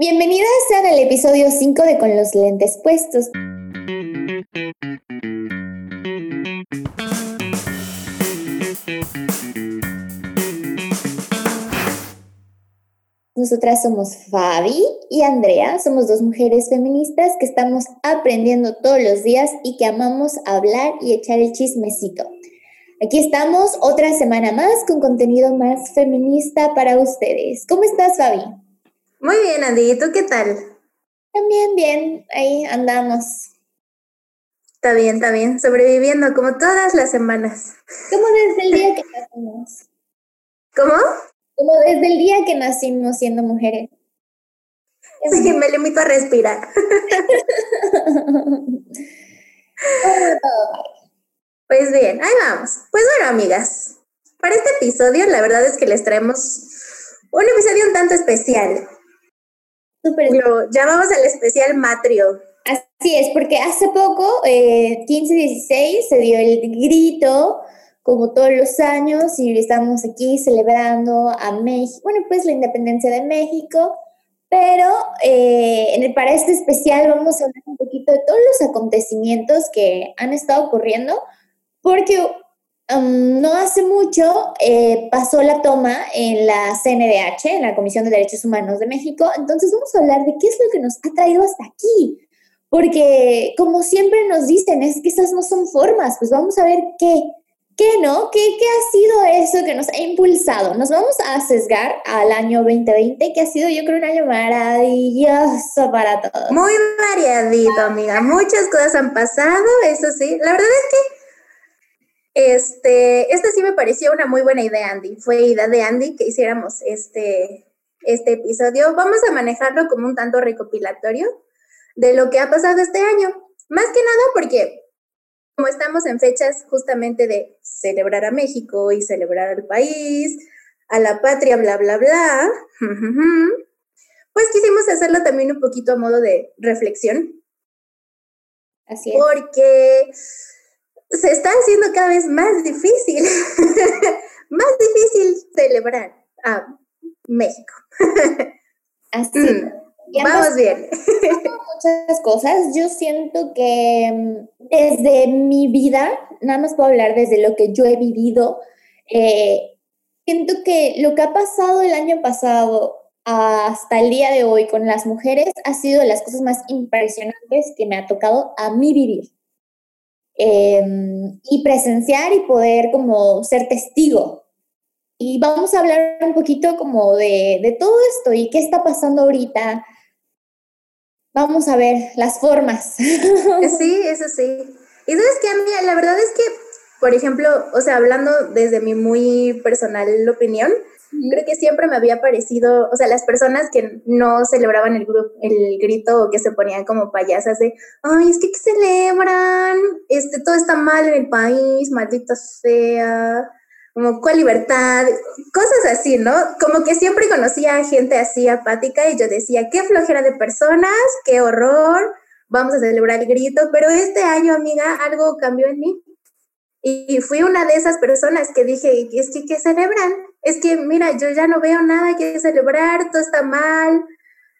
Bienvenidas sean al episodio 5 de Con los lentes puestos. Nosotras somos Fabi y Andrea, somos dos mujeres feministas que estamos aprendiendo todos los días y que amamos hablar y echar el chismecito. Aquí estamos otra semana más con contenido más feminista para ustedes. ¿Cómo estás, Fabi? Muy bien, Andy. ¿Y tú qué tal? También bien, ahí andamos. Está bien, está bien. Sobreviviendo como todas las semanas. Como desde el día que nacimos. ¿Cómo? Como desde el día que nacimos siendo mujeres. Sí, me limito a respirar. pues bien, ahí vamos. Pues bueno, amigas, para este episodio la verdad es que les traemos un episodio un tanto especial. Lo llamamos al especial Matrio. Así es, porque hace poco, eh, 15-16, se dio el grito, como todos los años, y estamos aquí celebrando a México, bueno, pues la independencia de México, pero eh, en el, para este especial vamos a hablar un poquito de todos los acontecimientos que han estado ocurriendo, porque no hace mucho eh, pasó la toma en la CNDH, en la Comisión de Derechos Humanos de México. Entonces vamos a hablar de qué es lo que nos ha traído hasta aquí. Porque como siempre nos dicen, es que esas no son formas, pues vamos a ver qué, qué no, qué, qué ha sido eso que nos ha impulsado. Nos vamos a sesgar al año 2020, que ha sido yo creo un año maravilloso para todos. Muy variadito, amiga. Muchas cosas han pasado, eso sí. La verdad es que este, este sí me pareció una muy buena idea, Andy. Fue idea de Andy que hiciéramos este, este episodio. Vamos a manejarlo como un tanto recopilatorio de lo que ha pasado este año. Más que nada porque como estamos en fechas justamente de celebrar a México y celebrar al país, a la patria, bla, bla, bla, pues quisimos hacerlo también un poquito a modo de reflexión. Así es. Porque se está haciendo cada vez más difícil, más difícil celebrar a México. Así. Mm, vamos bien. Muchas cosas. Yo siento que mm, desde mi vida, nada más puedo hablar desde lo que yo he vivido, eh, siento que lo que ha pasado el año pasado hasta el día de hoy con las mujeres ha sido de las cosas más impresionantes que me ha tocado a mí vivir. Em, y presenciar y poder como ser testigo. Y vamos a hablar un poquito como de, de todo esto y qué está pasando ahorita. Vamos a ver las formas. Sí, eso sí. Y sabes que a mí, la verdad es que, por ejemplo, o sea, hablando desde mi muy personal opinión, Creo que siempre me había parecido, o sea, las personas que no celebraban el, grupo, el grito o que se ponían como payasas de, ay, es que ¿qué celebran? Este, todo está mal en el país, maldita sea, como cuál libertad, cosas así, ¿no? Como que siempre conocía a gente así apática y yo decía, qué flojera de personas, qué horror, vamos a celebrar el grito, pero este año, amiga, algo cambió en mí. Y fui una de esas personas que dije, es que, ¿qué celebran? Es que, mira, yo ya no veo nada que celebrar, todo está mal,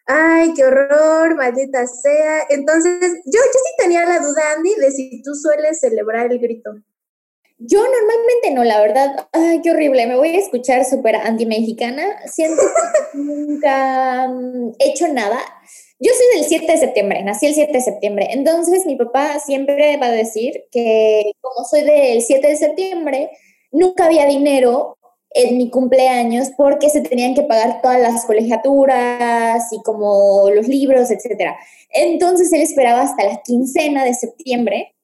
ay, qué horror, maldita sea. Entonces, yo, yo sí tenía la duda, Andy, de si tú sueles celebrar el grito. Yo normalmente no, la verdad, ay, qué horrible, me voy a escuchar súper anti-mexicana, siento que nunca mm, he hecho nada. Yo soy del 7 de septiembre, nací el 7 de septiembre, entonces mi papá siempre va a decir que como soy del 7 de septiembre, nunca había dinero en mi cumpleaños porque se tenían que pagar todas las colegiaturas y como los libros, etc. Entonces él esperaba hasta la quincena de septiembre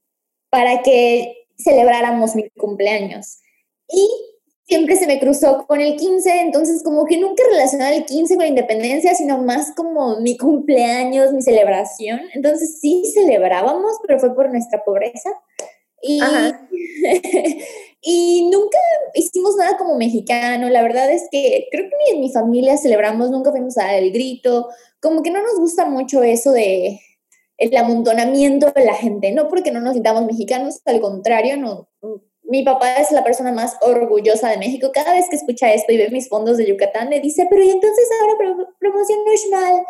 para que celebráramos mi cumpleaños. Y siempre se me cruzó con el 15, entonces como que nunca relacionaba el 15 con la independencia, sino más como mi cumpleaños, mi celebración. Entonces sí celebrábamos, pero fue por nuestra pobreza. Y, y nunca hicimos nada como mexicano. La verdad es que creo que ni en mi familia celebramos, nunca fuimos a dar el grito. Como que no nos gusta mucho eso de el amontonamiento de la gente, no porque no nos sintamos mexicanos, al contrario, no, mi papá es la persona más orgullosa de México. Cada vez que escucha esto y ve mis fondos de Yucatán, le dice, pero ¿y entonces ahora promoción nacional?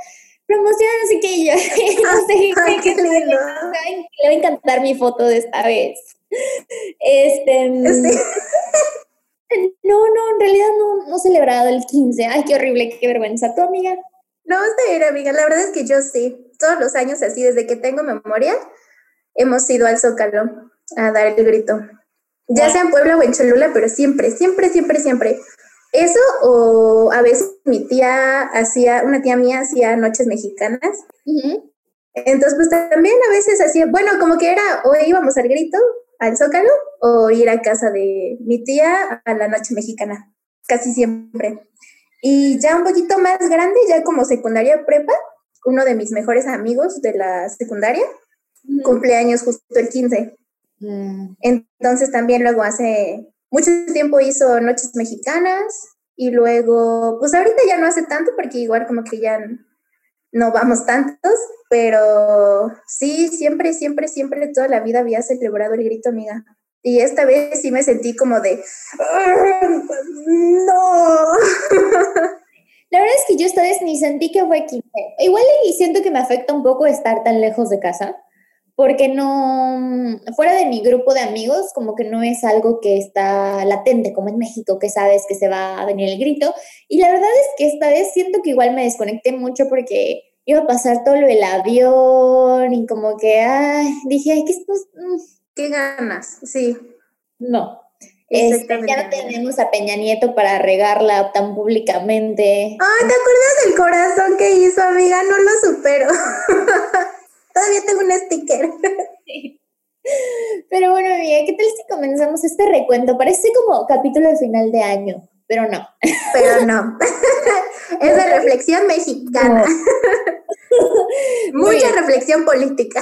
promociona no sé qué, y yo, no sé qué lindo. le va a encantar mi foto de esta vez. Este, Sí. no, no, en realidad no, no he celebrado el 15. Ay, qué horrible, qué vergüenza. ¿Tu amiga? No, está bien, amiga. La verdad es que yo sí. Todos los años así, desde que tengo memoria, hemos ido al Zócalo a dar el grito. Ya sea en Puebla o en Cholula, pero siempre, siempre, siempre, siempre. Eso o a veces mi tía hacía, una tía mía hacía noches mexicanas. Ujú. Entonces, pues también a veces hacía, bueno, como que era, o íbamos al grito, al Zócalo, o ir a casa de mi tía a la noche mexicana, casi siempre. Y ya un poquito más grande, ya como secundaria prepa, uno de mis mejores amigos de la secundaria, cumpleaños justo el 15. Mm, Entonces también luego hace mucho tiempo hizo noches mexicanas y luego, pues ahorita ya no hace tanto porque igual como que ya no vamos tantos, pero sí, siempre, siempre, siempre toda la vida había celebrado el grito, amiga. Y esta vez sí me sentí como de, "Ah, no. La verdad es que yo esta vez ni sentí que fue 15. Igual y siento que me afecta un poco estar tan lejos de casa, porque no, fuera de mi grupo de amigos, como que no es algo que está latente, como en México, que sabes que se va a venir el grito. Y la verdad es que esta vez siento que igual me desconecté mucho porque iba a pasar todo lo del avión y como que, ay, dije, ay, que esto, mm, Qué ganas, sí. no. Este, ya no tenemos a Peña Nieto para regarla tan públicamente. Ay, ¿te acuerdas del corazón que hizo, amiga? No lo supero. Todavía tengo un sticker. Pero bueno, amiga, ¿qué tal si comenzamos este recuento? Parece como capítulo de final de año, pero no. Pero no. es de reflexión mexicana. Mucha reflexión política.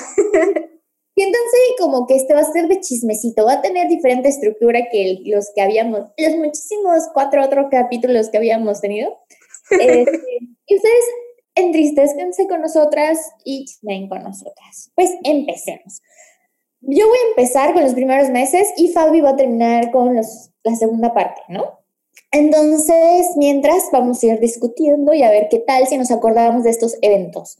Siéntanse como que este va a ser de chismecito, va a tener diferente estructura que el- los que habíamos, los muchísimos cuatro otros capítulos que habíamos tenido. Este, y ustedes entristezcanse con nosotras y chismeen con nosotras. Pues empecemos. Yo voy a empezar con los primeros meses y Fabi va a terminar con los, la segunda parte, ¿no? Entonces, mientras vamos a ir discutiendo y a ver qué tal si nos acordamos de estos eventos.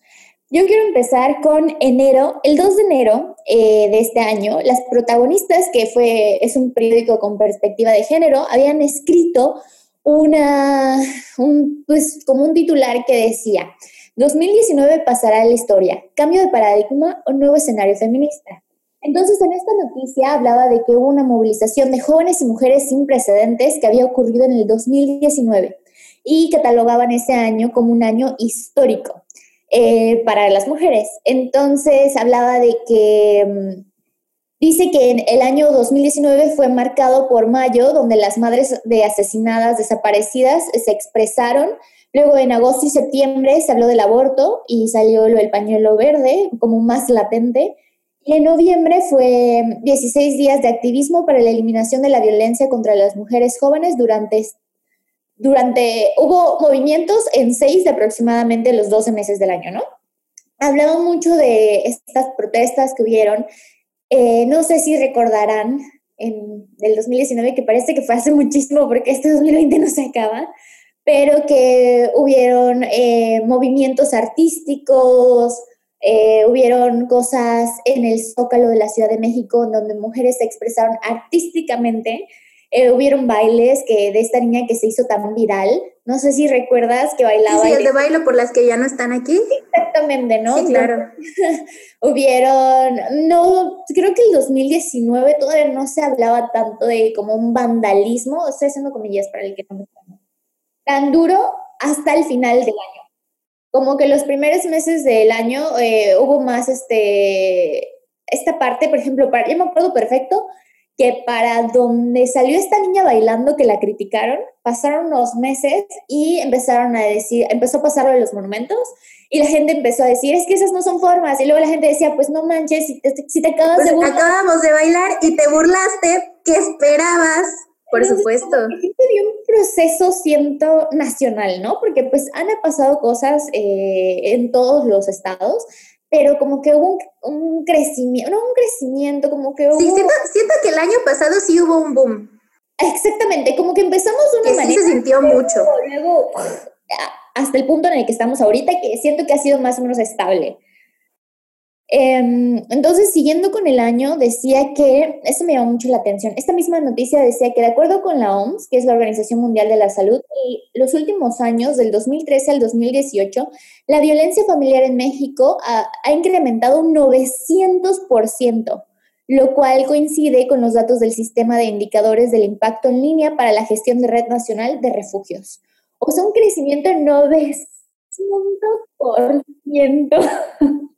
Yo quiero empezar con enero, el 2 de enero eh, de este año, las protagonistas, que fue, es un periódico con perspectiva de género, habían escrito una, un, pues como un titular que decía, 2019 pasará a la historia, cambio de paradigma o nuevo escenario feminista. Entonces, en esta noticia hablaba de que hubo una movilización de jóvenes y mujeres sin precedentes que había ocurrido en el 2019 y catalogaban ese año como un año histórico eh, para las mujeres. Entonces, hablaba de que mm, dice que en el año 2019 fue marcado por mayo, donde las madres de asesinadas desaparecidas se expresaron. Luego en agosto y septiembre se habló del aborto y salió del pañuelo verde como más latente. Y en noviembre fue 16 días de activismo para la eliminación de la violencia contra las mujeres jóvenes durante, durante hubo movimientos en seis de aproximadamente los 12 meses del año, ¿no? Hablaba mucho de estas protestas que hubieron. Eh, no sé si recordarán en el 2019, que parece que fue hace muchísimo porque este 2020 no se acaba, pero que hubieron eh, movimientos artísticos, eh, hubieron cosas en el Zócalo de la Ciudad de México donde mujeres se expresaron artísticamente. Eh, hubieron bailes que de esta niña que se hizo tan viral. No sé si recuerdas que bailaba. sí, el de bailo por las que ya no están aquí. Exactamente, ¿no? Sí, claro. Hubieron, no, creo que el 2019 todavía no se hablaba tanto de como un vandalismo, estoy haciendo comillas para el que no me entienda, tan duro hasta el final del año. Como que los primeros meses del año eh, hubo más este, esta parte, por ejemplo, para, yo me acuerdo perfecto que para donde salió esta niña bailando que la criticaron, pasaron unos meses y empezaron a decir, empezó a pasar lo de los monumentos y la gente empezó a decir, es que esas no son formas. Y luego la gente decía, pues no manches, si te, si te acabas Pues de burlar. acabamos de bailar y te burlaste. ¿Qué esperabas? Por Entonces, supuesto. sí sería un proceso, siento, nacional, ¿no? Porque pues han pasado cosas eh, en todos los estados, pero como que hubo un, un crecimiento, no un crecimiento, como que hubo... Sí, siento, siento que el año pasado sí hubo un boom. Exactamente, como que empezamos de una Que sí manera... se sintió mucho. luego hasta el punto en el que estamos ahorita, que siento que ha sido más o menos estable. Em, entonces, siguiendo con el año, decía que, eso me llamó mucho la atención, esta misma noticia decía que de acuerdo con la OMS, que es la Organización Mundial de la Salud, los últimos años, del 2013 al 2018, la violencia familiar en México ha, ha incrementado un 900%, lo cual coincide con los datos del sistema de indicadores del impacto en línea para la gestión de Red Nacional de Refugios. O sea, un crecimiento de 900%.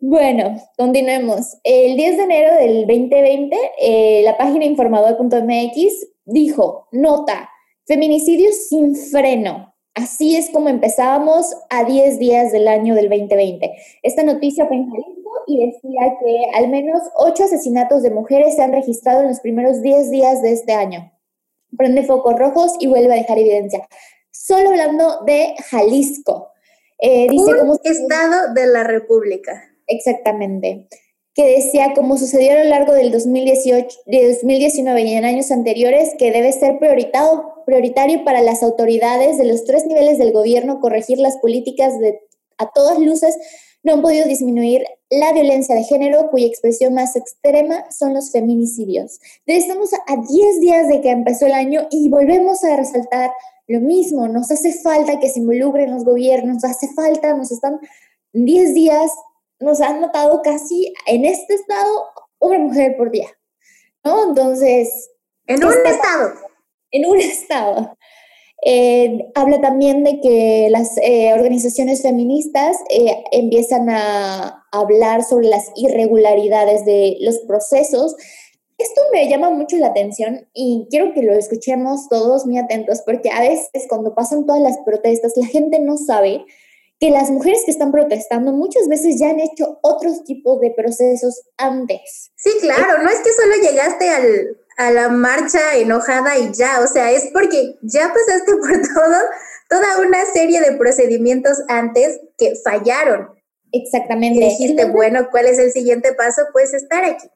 Bueno, continuemos. El 10 de enero del 2020, eh, la página informador.mx dijo, nota, feminicidio sin freno. Así es como empezábamos a 10 días del año del 2020. Esta noticia fue en Jalisco y decía que al menos 8 asesinatos de mujeres se han registrado en los primeros 10 días de este año. Prende focos rojos y vuelve a dejar evidencia. Solo hablando de Jalisco. Eh, dice Un estado de la República. Exactamente. Que decía, como sucedió a lo largo del 2018, de 2019 y en años anteriores, que debe ser prioritario para las autoridades de los tres niveles del gobierno corregir las políticas de a todas luces no han podido disminuir la violencia de género, cuya expresión más extrema son los feminicidios. Estamos a 10 días de que empezó el año y volvemos a resaltar lo mismo. Nos hace falta que se involucren los gobiernos, nos hace falta, nos están 10 días nos han notado casi en este estado una mujer por día, ¿no? Entonces... En un estado. En un estado. Eh, habla también de que las eh, organizaciones feministas eh, empiezan a hablar sobre las irregularidades de los procesos. Esto me llama mucho la atención y quiero que lo escuchemos todos muy atentos porque a veces cuando pasan todas las protestas la gente no sabe que las mujeres que están protestando muchas veces ya han hecho otros tipos de procesos antes. Sí, claro, no es que solo llegaste al, a la marcha enojada y ya, o sea, es porque ya pasaste por todo, toda una serie de procedimientos antes que fallaron. Exactamente. Y dijiste, bueno, ¿cuál es el siguiente paso? Pues estar aquí.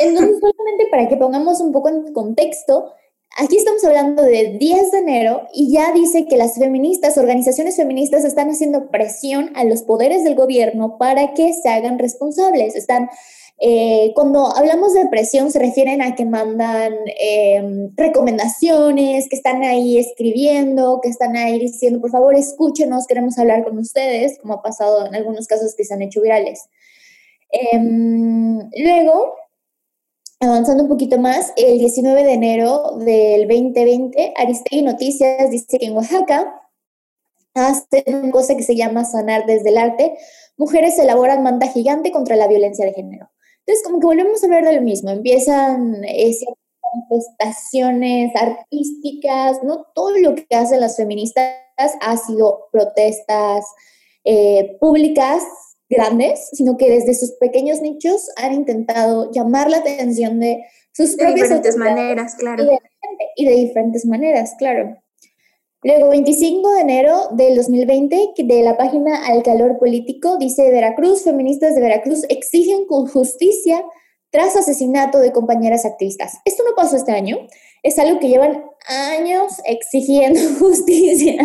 Entonces, solamente para que pongamos un poco en contexto, Aquí estamos hablando de 10 de enero y ya dice que las feministas, organizaciones feministas están haciendo presión a los poderes del gobierno para que se hagan responsables. Están, eh, cuando hablamos de presión se refieren a que mandan em, recomendaciones, que están ahí escribiendo, que están ahí diciendo, por favor, escúchenos, queremos hablar con ustedes, como ha pasado en algunos casos que se han hecho virales. Em, luego, Avanzando un poquito más, el 19 de enero del 2020, Aristegui Noticias dice que en Oaxaca hacen una cosa que se llama sanar desde el arte. Mujeres elaboran manta gigante contra la violencia de género. Entonces, como que volvemos a hablar de lo mismo. Empiezan esas manifestaciones artísticas, ¿no? Todo lo que hacen las feministas ha sido protestas eh, públicas grandes, sino que desde sus pequeños nichos han intentado llamar la atención de sus de diferentes maneras, claro. Y de, diferentes maneras, claro. Luego, 25 de enero del 2020, de la página Al Calor Político, dice Veracruz, feministas de Veracruz exigen justicia tras asesinato de compañeras activistas. Esto no pasó este año, es algo que llevan años exigiendo justicia.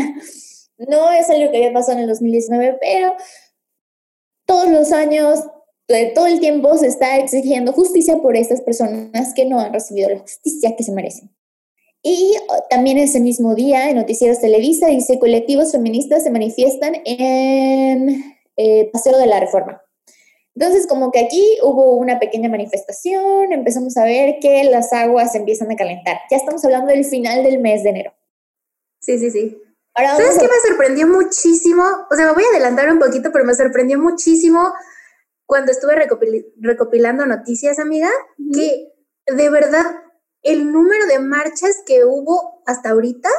No es algo que había pasado en el 2019, pero todos los años, todo el tiempo se está exigiendo justicia por estas personas que no han recibido la justicia que se merecen. Y también ese mismo día, en Noticieros Televisa, dice, colectivos feministas se manifiestan en eh, Paseo de la Reforma. Entonces, como que aquí hubo una pequeña manifestación, empezamos a ver que las aguas empiezan a calentar. Ya estamos hablando del final del mes de enero. Sí, sí, sí. ¿Sabes qué me sorprendió muchísimo? O sea, me voy a adelantar un poquito, pero me sorprendió muchísimo cuando estuve recopilando noticias, amiga, que de verdad el número de marchas que hubo hasta ahorita,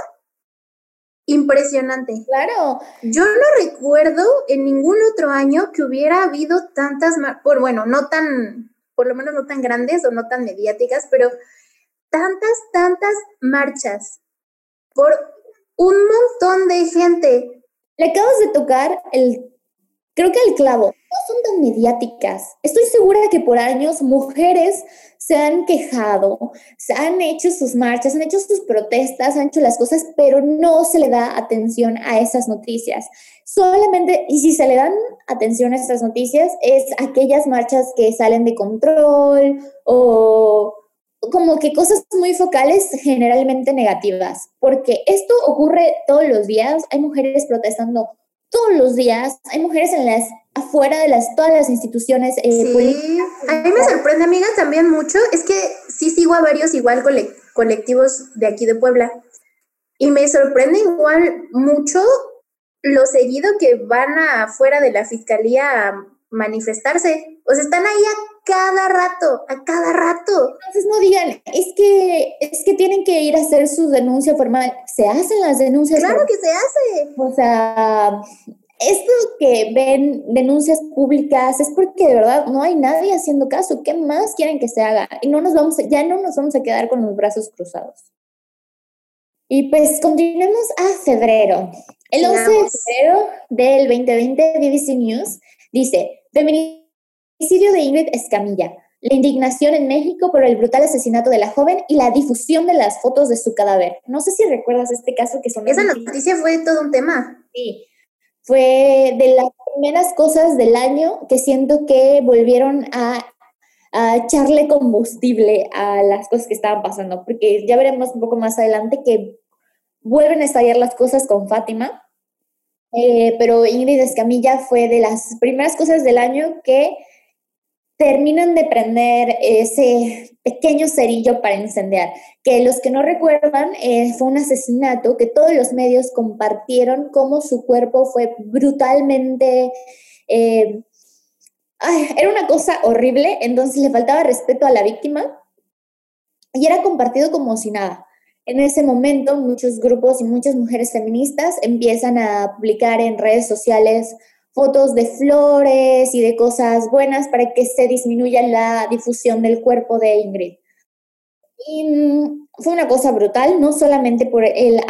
impresionante. Claro. Yo no recuerdo en ningún otro año que hubiera habido tantas, por bueno, no tan, por lo menos no tan grandes o no tan mediáticas, pero tantas, tantas marchas por un montón de gente. Le acabas de tocar el creo que el clavo, no son tan mediáticas. Estoy segura de que por años mujeres se han quejado, se han hecho sus marchas, han hecho sus protestas, han hecho las cosas, pero no se le da atención a esas noticias. Solamente, y si se le dan atención a estas noticias, es aquellas marchas que salen de control o como que cosas muy focales generalmente negativas, porque esto ocurre todos los días, hay mujeres protestando todos los días, hay mujeres en las afuera de las todas las instituciones eh, sí. A mí me sorprende, amiga, también mucho, es que sí sigo a varios igual colectivos de aquí de Puebla. Y me sorprende igual mucho lo seguido que van afuera de la fiscalía a manifestarse. O sea, están ahí a cada rato, a cada rato. Entonces no digan, es que, es que tienen que ir a hacer su denuncia formal. Se hacen las denuncias. Claro que se hace. O sea, esto que ven denuncias públicas es porque de verdad no hay nadie haciendo caso. ¿Qué más quieren que se haga? Y no nos vamos, ya no nos vamos a quedar con los brazos cruzados. Y pues continuemos a febrero. El 11 de febrero del 2020, BBC News dice, feminicidio de Ingrid Escamilla, la indignación en México por el brutal asesinato de la joven y la difusión de las fotos de su cadáver. No sé si recuerdas este caso que son... Esa noticia fue todo un tema. Sí, fue de las primeras cosas del año que siento que volvieron a, a echarle combustible a las cosas que estaban pasando, porque ya veremos un poco más adelante que vuelven a estallar las cosas con Fátima eh, pero Ingrid Escamilla fue de las primeras cosas del año que terminan de prender ese pequeño cerillo para incendiar, que los que no recuerdan eh, fue un asesinato que todos los medios compartieron cómo su cuerpo fue brutalmente... Eh, era una cosa horrible, entonces le faltaba respeto a la víctima y era compartido como si nada. En ese momento, muchos grupos y muchas mujeres feministas empiezan a publicar en redes sociales fotos de flores y de cosas buenas para que se disminuya la difusión del cuerpo de Ingrid. Y mm, fue una cosa brutal, no solamente por el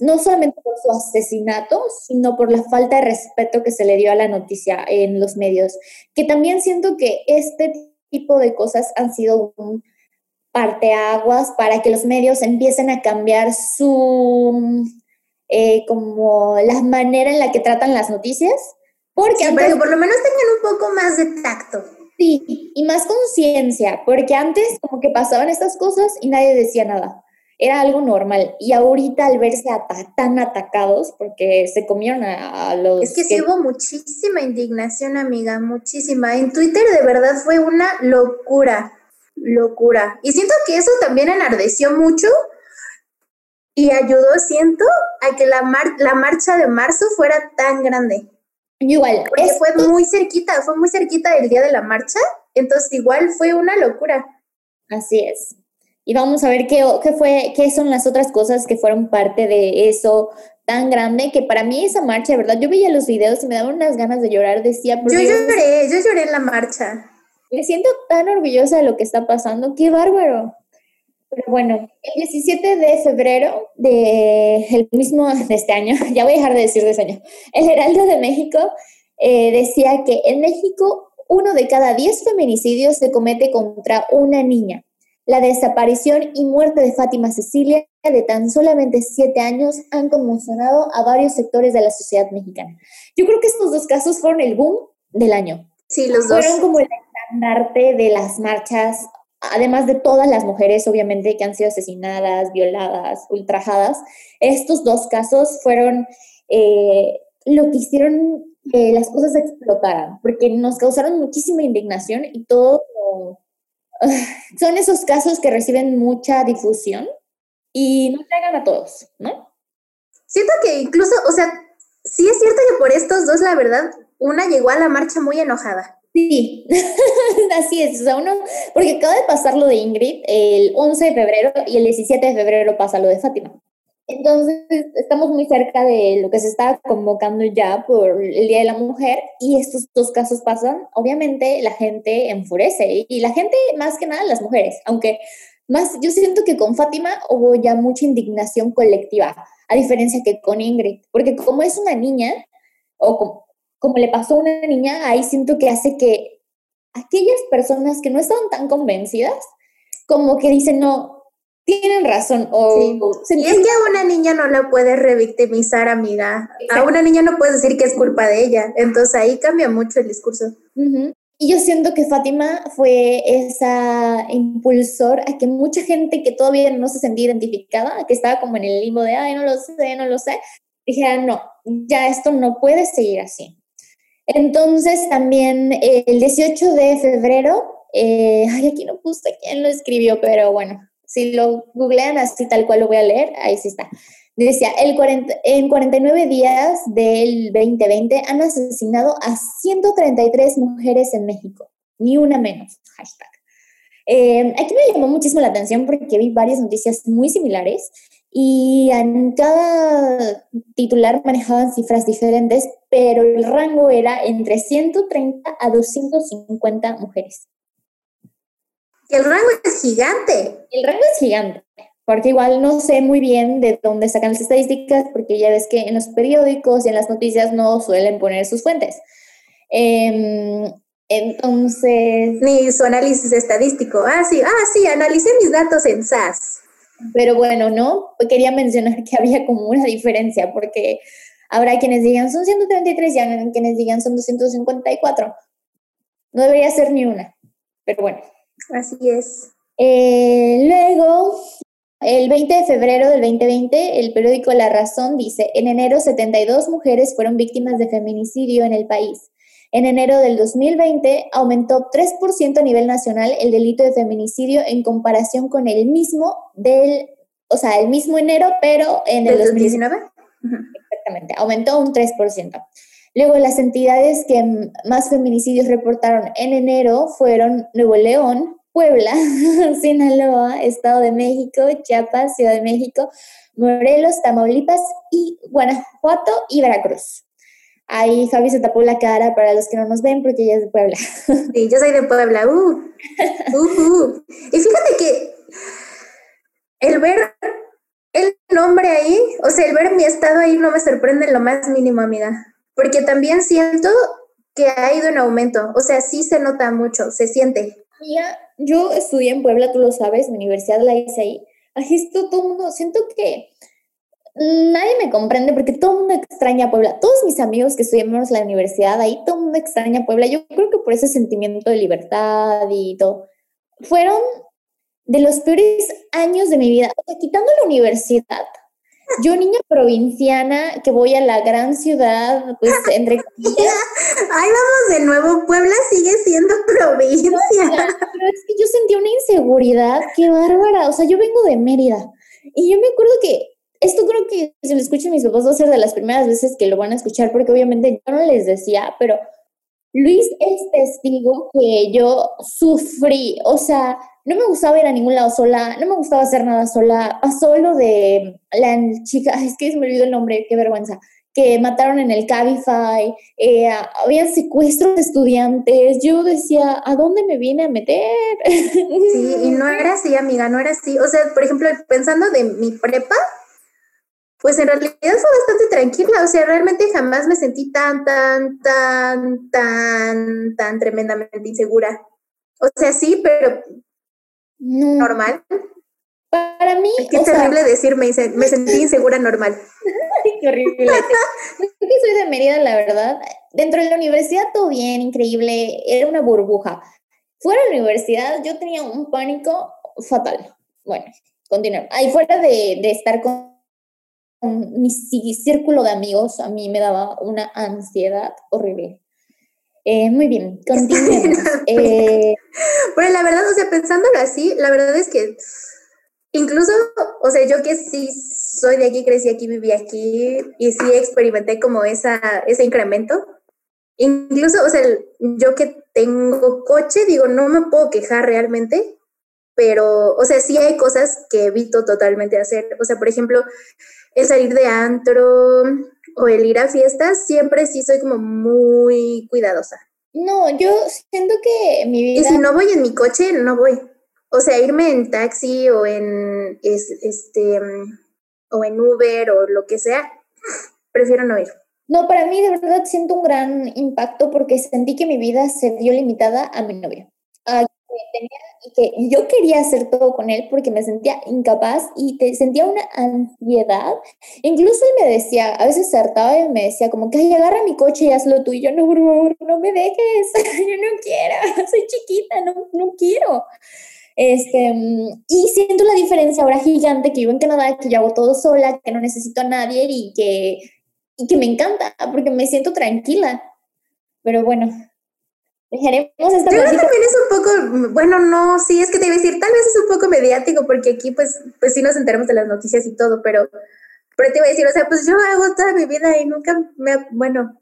no solamente por su asesinato, sino por la falta de respeto que se le dio a la noticia en los medios, que también siento que este tipo de cosas han sido un parteaguas para que los medios empiecen a cambiar su, eh, como la manera en la que tratan las noticias. Porque antes, por lo menos tengan un poco más de tacto. Sí, y más conciencia, porque antes como que pasaban estas cosas y nadie decía nada. Era algo normal. Y ahorita al verse tan atacados, porque se comieron a, los... Es que, que sí hubo muchísima indignación, amiga, muchísima. En Twitter de verdad fue una locura locura. Y siento que eso también enardeció mucho y ayudó, siento, a que la, la marcha de marzo fuera tan grande. Igual. Porque fue muy cerquita, fue muy cerquita del día de la marcha, entonces igual fue una locura. Así es. Y vamos a ver qué, qué fue, qué son las otras cosas que fueron parte de eso tan grande que para mí esa marcha, de verdad, yo veía los videos y me daban unas ganas de llorar, decía... Yo lloré, yo lloré en la marcha. Me siento tan orgullosa de lo que está pasando, qué bárbaro. Pero bueno, el 17 de febrero de el mismo de este año, ya voy a dejar de decir de ese año, el Heraldo de México eh, decía que en México uno de cada diez feminicidios se comete contra una niña. La desaparición y muerte de Fátima Cecilia, de tan solamente siete años, han conmocionado a varios sectores de la sociedad mexicana. Yo creo que estos dos casos fueron el boom del año. Sí, los dos. Fueron como el estandarte de las marchas, además de todas las mujeres, obviamente, que han sido asesinadas, violadas, ultrajadas. Estos dos casos fueron eh, lo que hicieron que las cosas explotaran, porque nos causaron muchísima indignación y todo. son esos casos que reciben mucha difusión y no llegan a todos, ¿no? Siento que incluso, o sea, sí es cierto que por estos dos, la verdad, una llegó a la marcha muy enojada. Sí, así es. O sea, uno, porque acaba de pasar lo de Ingrid el 11 de febrero y el 17 de febrero pasa lo de Fátima. Entonces, estamos muy cerca de lo que se está convocando ya por el Día de la Mujer y estos dos casos pasan. Obviamente, la gente enfurece y la gente, más que nada, las mujeres, aunque más, yo siento que con Fátima hubo ya mucha indignación colectiva, a diferencia que con Ingrid, porque como es una niña, o como le pasó a una niña, ahí siento que hace que aquellas personas que no estaban tan convencidas, como que dicen, no, tienen razón. O Y es que a una niña no la puedes revictimizar, amiga. A una niña no puedes decir que es culpa de ella. Entonces ahí cambia mucho el discurso. Y yo siento que Fátima fue esa impulsor a que mucha gente que todavía no se sentía identificada, que estaba como en el limbo de, ay, no lo sé, no lo sé, dijera, no, ya esto no puede seguir así. Entonces también el 18 de febrero, eh, ay, aquí no puse quién lo escribió, pero bueno, si lo googlean así tal cual lo voy a leer, ahí sí está. Decía, el en 49 días del 2020 han asesinado a 133 mujeres en México, ni una menos, hashtag. Eh, aquí me llamó muchísimo la atención porque vi varias noticias muy similares y en cada titular manejaban cifras diferentes, pero el rango era entre 130 a 250 mujeres. El rango es gigante. El rango es gigante, porque igual no sé muy bien de dónde sacan las estadísticas, porque ya ves que en los periódicos y en las noticias no suelen poner sus fuentes. Em, entonces... Ni su análisis estadístico. Ah, sí, ah, sí, analicé mis datos en SAS. Pero bueno, no, quería mencionar que había como una diferencia, porque habrá quienes digan son 133 y habrá quienes digan son 254. No debería ser ni una, pero bueno. Así es. Eh, luego, el 20 de febrero del 2020, el periódico La Razón dice, en enero 72 mujeres fueron víctimas de feminicidio en el país. En enero del 2020 aumentó 3% a nivel nacional el delito de feminicidio en comparación con el mismo del, o sea, el mismo enero, pero en el 2019. Exactamente, aumentó un 3%. Luego, las entidades que más feminicidios reportaron en enero fueron Nuevo León, Puebla, Sinaloa, Estado de México, Chiapas, Ciudad de México, Morelos, Tamaulipas y Guanajuato y Veracruz. Ahí Fabi se tapó la cara para los que no nos ven porque ella es de Puebla. Sí, yo soy de Puebla. Uh, uh, uh. Y fíjate que el ver el nombre ahí, o sea, el ver mi estado ahí no me sorprende en lo más mínimo, amiga. Porque también siento que ha ido en aumento. O sea, sí se nota mucho, se siente. Mira, yo estudié en Puebla, tú lo sabes, mi universidad la hice ahí. Aquí todo el mundo, siento que nadie me comprende porque todo el mundo extraña a Puebla. Todos mis amigos que estudiamos la universidad ahí, todo el mundo extraña a Puebla. Yo creo que por ese sentimiento de libertad y todo. Fueron de los peores años de mi vida. O sea, quitando la universidad, yo, niña provinciana, que voy a la gran ciudad, pues entre Ahí vamos de nuevo, Puebla sigue siendo provincia. pero es que yo sentía una inseguridad, qué bárbara. O sea, yo vengo de Mérida. Y yo me acuerdo que esto creo que si lo escuchan mis papás va a ser de las primeras veces que lo van a escuchar, porque obviamente yo no les decía, pero Luis es testigo que yo sufrí, o sea, no me gustaba ir a ningún lado sola, no me gustaba hacer nada sola. Pasó lo de la chica, es que se me olvidó el nombre, qué vergüenza, que mataron en el Cabify, eh, había secuestros de estudiantes. Yo decía, ¿a dónde me viene a meter? Sí, y no era así, amiga, no era así. O sea, por ejemplo, pensando de mi prepa, pues en realidad fue bastante tranquila, o sea, realmente jamás me sentí tan, tan, tan, tan, tan tremendamente insegura. O sea, sí, pero normal. Para mí. Es terrible decir, me, sentí insegura normal. qué horrible. Yo que soy de Mérida, la verdad. Dentro de la universidad todo bien, increíble, era una burbuja. Fuera de la universidad yo tenía un pánico fatal. Bueno, continuamos. Ahí fuera de, de estar con, mi círculo de amigos, a mí me daba una ansiedad horrible. Eh, muy bien, continuemos. eh, Pero la verdad, o sea, pensándolo así, la verdad es que incluso, o sea, yo que sí soy de aquí, crecí aquí, viví aquí y sí experimenté como esa, ese incremento. Incluso, o sea, yo que tengo coche, digo, no me puedo quejar realmente, pero, o sea, sí hay cosas que evito totalmente hacer. O sea, por ejemplo, el salir de antro, o el ir a fiestas, siempre sí soy como muy cuidadosa. No, yo siento que mi vida... Y si no voy en mi coche, no voy. O sea, irme en taxi o en este o en Uber o lo que sea, prefiero no ir. No, para mí de verdad siento un gran impacto porque sentí que mi vida se vio limitada a mi novio. A tenía y que yo quería hacer todo con él porque me sentía incapaz y te, sentía una ansiedad. Incluso él me decía, a veces se hartaba y me decía como que, agarra mi coche y hazlo tú. Y yo, no, por favor, no me dejes, yo no quiero, soy chiquita, no, no quiero. Este, y siento la diferencia ahora gigante que vivo en Canadá, que yo hago todo sola, que no necesito a nadie y que, y que me encanta porque me siento tranquila. Pero bueno, Dejaremos esta Yo también es un poco, bueno, no, sí, es que te iba a decir, tal vez es un poco mediático, porque aquí pues, pues sí nos enteramos de las noticias y todo, pero, pero te iba a decir, o sea, pues yo hago toda mi vida y nunca me, bueno,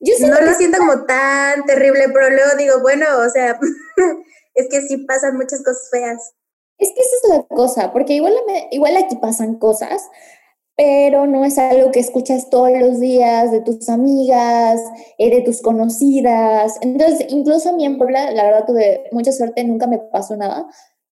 yo no lo siento como tan terrible, pero luego digo, bueno, o sea, es que sí pasan muchas cosas feas. Es que esa es la cosa, porque igual, igual aquí pasan cosas, pero no es algo que escuchas todos los días de tus amigas, eh, de tus conocidas. Entonces, incluso a mí en Puebla, la verdad tuve mucha suerte, nunca me pasó nada,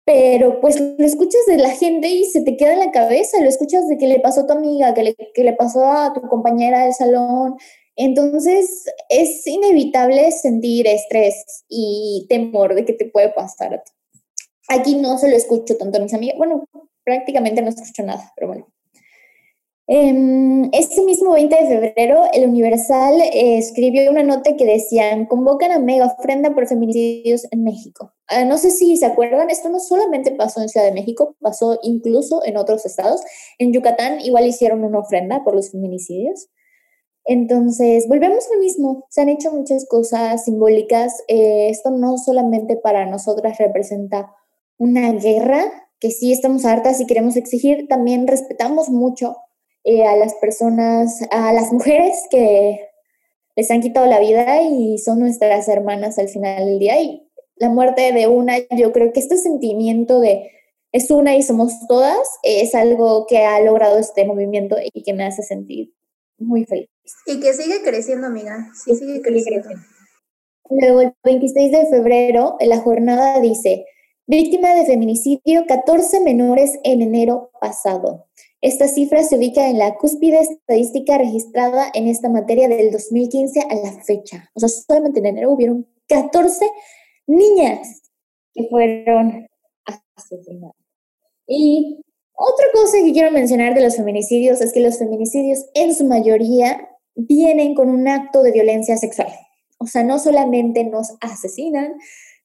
pero pues lo escuchas de la gente y se te queda en la cabeza, lo escuchas de que le pasó a tu amiga, que le, que le pasó a tu compañera del salón. Entonces, es inevitable sentir estrés y temor de que te puede pasar a ti. Aquí no se lo escucho tanto a mis amigas, bueno, prácticamente no escucho nada, pero bueno. Este mismo 20 de febrero, el Universal eh, escribió una nota que decían, convocan a mega ofrenda por feminicidios en México. Ah, no sé si se acuerdan, esto no solamente pasó en Ciudad de México, pasó incluso en otros estados. En Yucatán igual hicieron una ofrenda por los feminicidios. Entonces, volvemos al mismo. Se han hecho muchas cosas simbólicas. Eh, esto no solamente para nosotras representa una guerra, que sí estamos hartas y queremos exigir, también respetamos mucho eh, a las personas, a las mujeres que les han quitado la vida y son nuestras hermanas al final del día. Y la muerte de una, yo creo que este sentimiento de es una y somos todas es algo que ha logrado este movimiento y que me hace sentir muy feliz. Y que sigue creciendo, amiga. Sí, sigue creciendo. Luego, el 26 de febrero, la jornada dice, víctima de feminicidio, 14 menores en enero pasado. Esta cifra se ubica en la cúspide estadística registrada en esta materia del 2015 a la fecha. O sea, solamente en enero hubieron 14 niñas que fueron asesinadas. Y otra cosa que quiero mencionar de los feminicidios es que los feminicidios en su mayoría vienen con un acto de violencia sexual. O sea, no solamente nos asesinan,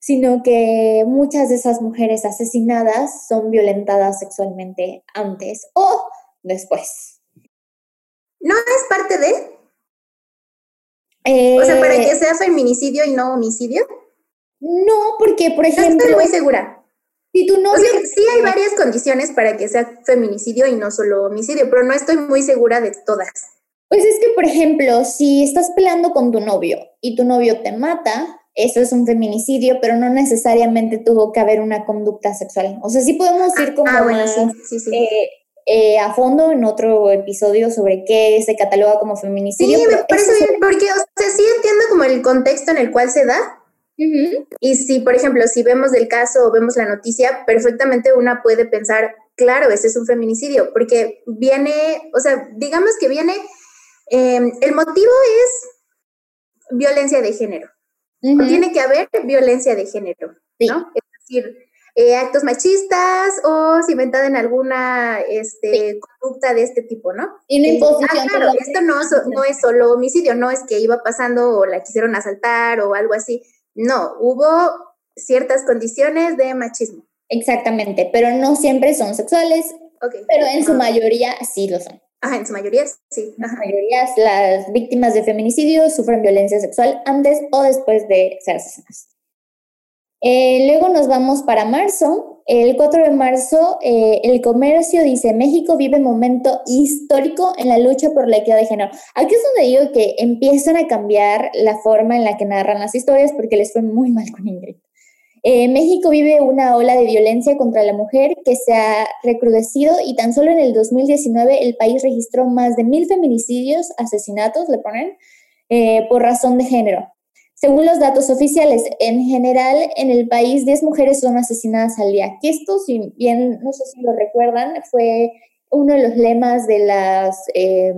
sino que muchas de esas mujeres asesinadas son violentadas sexualmente antes o después. ¿No es parte de? o sea, para que eh, sea feminicidio y no homicidio. No, porque, por ejemplo... No estoy muy segura. Si tu novio... sí hay varias condiciones para que sea feminicidio y no solo homicidio, pero no estoy muy segura de todas. Pues es que, por ejemplo, si estás peleando con tu novio y tu novio te mata, eso es un feminicidio, pero no necesariamente tuvo que haber una conducta sexual. O sea, sí podemos ir ah, como eh, eh, a fondo en otro episodio sobre qué se cataloga como feminicidio. Sí, me parece bien, porque, o sea, sí entiendo como el contexto en el cual se da. Y si, por ejemplo, si vemos el caso o vemos la noticia, perfectamente una puede pensar, claro, ese es un feminicidio, porque viene, o sea, digamos que viene, em, el motivo es violencia de género tiene que haber violencia de género, ¿no? Es decir, eh, actos machistas o cimentada en alguna este, conducta de este tipo, ¿no? Y eh, ah, claro, esto no, no es solo homicidio, no es que iba pasando o la quisieron asaltar o algo así. No, hubo ciertas condiciones de machismo. Exactamente, pero no siempre son sexuales, pero en su ah. mayoría sí lo son. Ajá, en su mayoría sí. En su mayoría las víctimas de feminicidio sufren violencia sexual antes o después de ser asesinadas. Eh, luego nos vamos para marzo. El 4 de marzo, eh, el comercio dice, México vive momento histórico en la lucha por la equidad de género. Aquí es donde digo que empiezan a cambiar la forma en la que narran las historias porque les fue muy mal con Ingrid. Eh, México vive una ola de violencia contra la mujer que se ha recrudecido y tan solo en el 2019 el país registró más de mil feminicidios, asesinatos, le ponen, eh, por razón de género. Según los datos oficiales, en general en el país 10 mujeres son asesinadas al día. Que esto, si bien no sé si lo recuerdan, fue uno de los lemas de las em,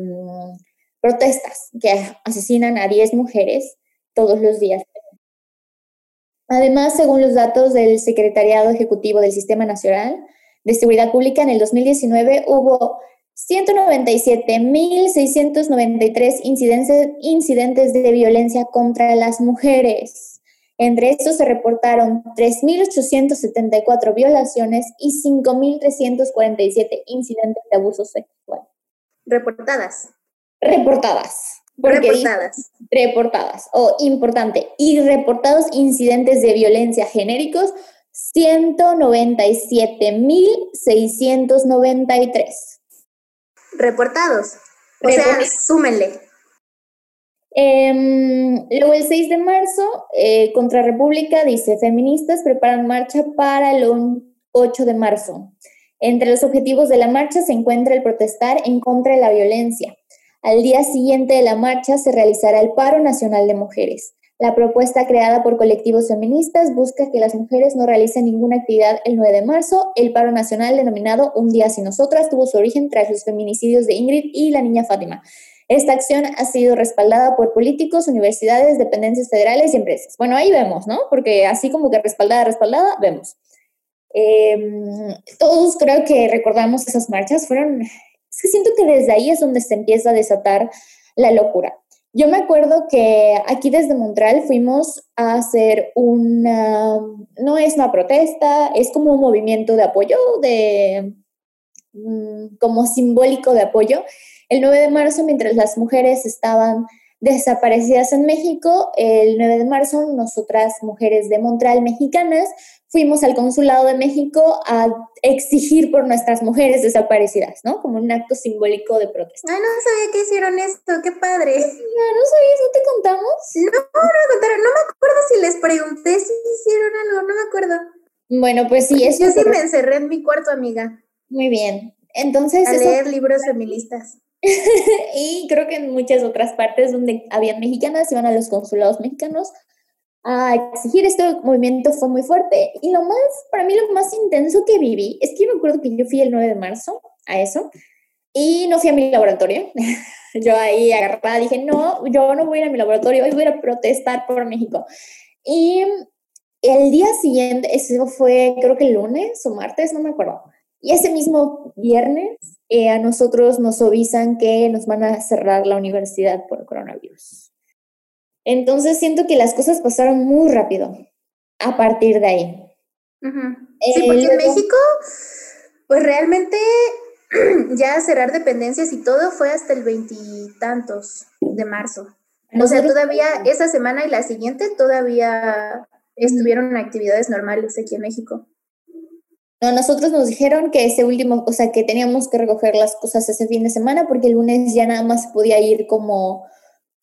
protestas que asesinan a 10 mujeres todos los días. Además, según los datos del Secretariado Ejecutivo del Sistema Nacional de Seguridad Pública, en el 2019 hubo 197.693 incidentes, incidentes de violencia contra las mujeres. Entre estos se reportaron 3.874 violaciones y 5.347 incidentes de abuso sexual. Reportadas. Reportadas. Reportadas. Reportadas. O importante, y reportados incidentes de violencia genéricos, 197.693 reportados. O sea, súmenle. Em, luego el 6 de marzo, eh, contra República dice, feministas preparan marcha para el 8 de marzo. Entre los objetivos de la marcha se encuentra el protestar en contra de la violencia. Al día siguiente de la marcha se realizará el paro nacional de mujeres. La propuesta creada por colectivos feministas busca que las mujeres no realicen ninguna actividad el 9 de marzo. El paro nacional denominado Un día sin nosotras tuvo su origen tras los feminicidios de Ingrid y la niña Fátima. Esta acción ha sido respaldada por políticos, universidades, dependencias federales y empresas. Bueno, ahí vemos, ¿no? Porque así como que respaldada, respaldada, vemos. Em, todos creo que recordamos esas marchas. Fueron, es que siento que desde ahí es donde se empieza a desatar la locura. Yo me acuerdo que aquí desde Montreal fuimos a hacer una, no es una protesta, es como un movimiento de apoyo, de, mm, como simbólico de apoyo. El 9 de marzo, mientras las mujeres estaban desaparecidas en México, el 9 de marzo, nosotras, mujeres de Montreal mexicanas, fuimos al Consulado de México a exigir por nuestras mujeres desaparecidas, ¿no? Como un acto simbólico de protesta. Ay, no sabía que hicieron esto, qué padre. No, no sabías, ¿no te contamos? No, no me contaron, no me acuerdo si les pregunté si hicieron algo, no me acuerdo. Bueno, pues sí, eso. Yo sí me encerré en mi cuarto, amiga. Muy bien. Entonces. A leer libros feministas. y creo que en muchas otras partes donde había mexicanas iban a los consulados mexicanos a exigir este movimiento fue muy fuerte. Y lo más, para mí lo más intenso que viví, es que yo me acuerdo que yo fui el 9 de marzo a eso y no fui a mi laboratorio. yo ahí agarrada dije, no, yo no voy a ir a mi laboratorio, hoy voy a protestar por México. Y el día siguiente, eso fue creo que el lunes o martes, no me acuerdo. Y ese mismo viernes eh, a nosotros nos avisan que nos van a cerrar la universidad por coronavirus. Entonces siento que las cosas pasaron muy rápido a partir de ahí. Sí, porque en México, pues realmente ya cerrar dependencias y todo fue hasta el veintitantos de marzo. O sea, todavía esa semana y la siguiente todavía estuvieron actividades normales aquí en México. No, nosotros nos dijeron que ese último, o sea, que teníamos que recoger las cosas ese fin de semana porque el lunes ya nada más podía ir como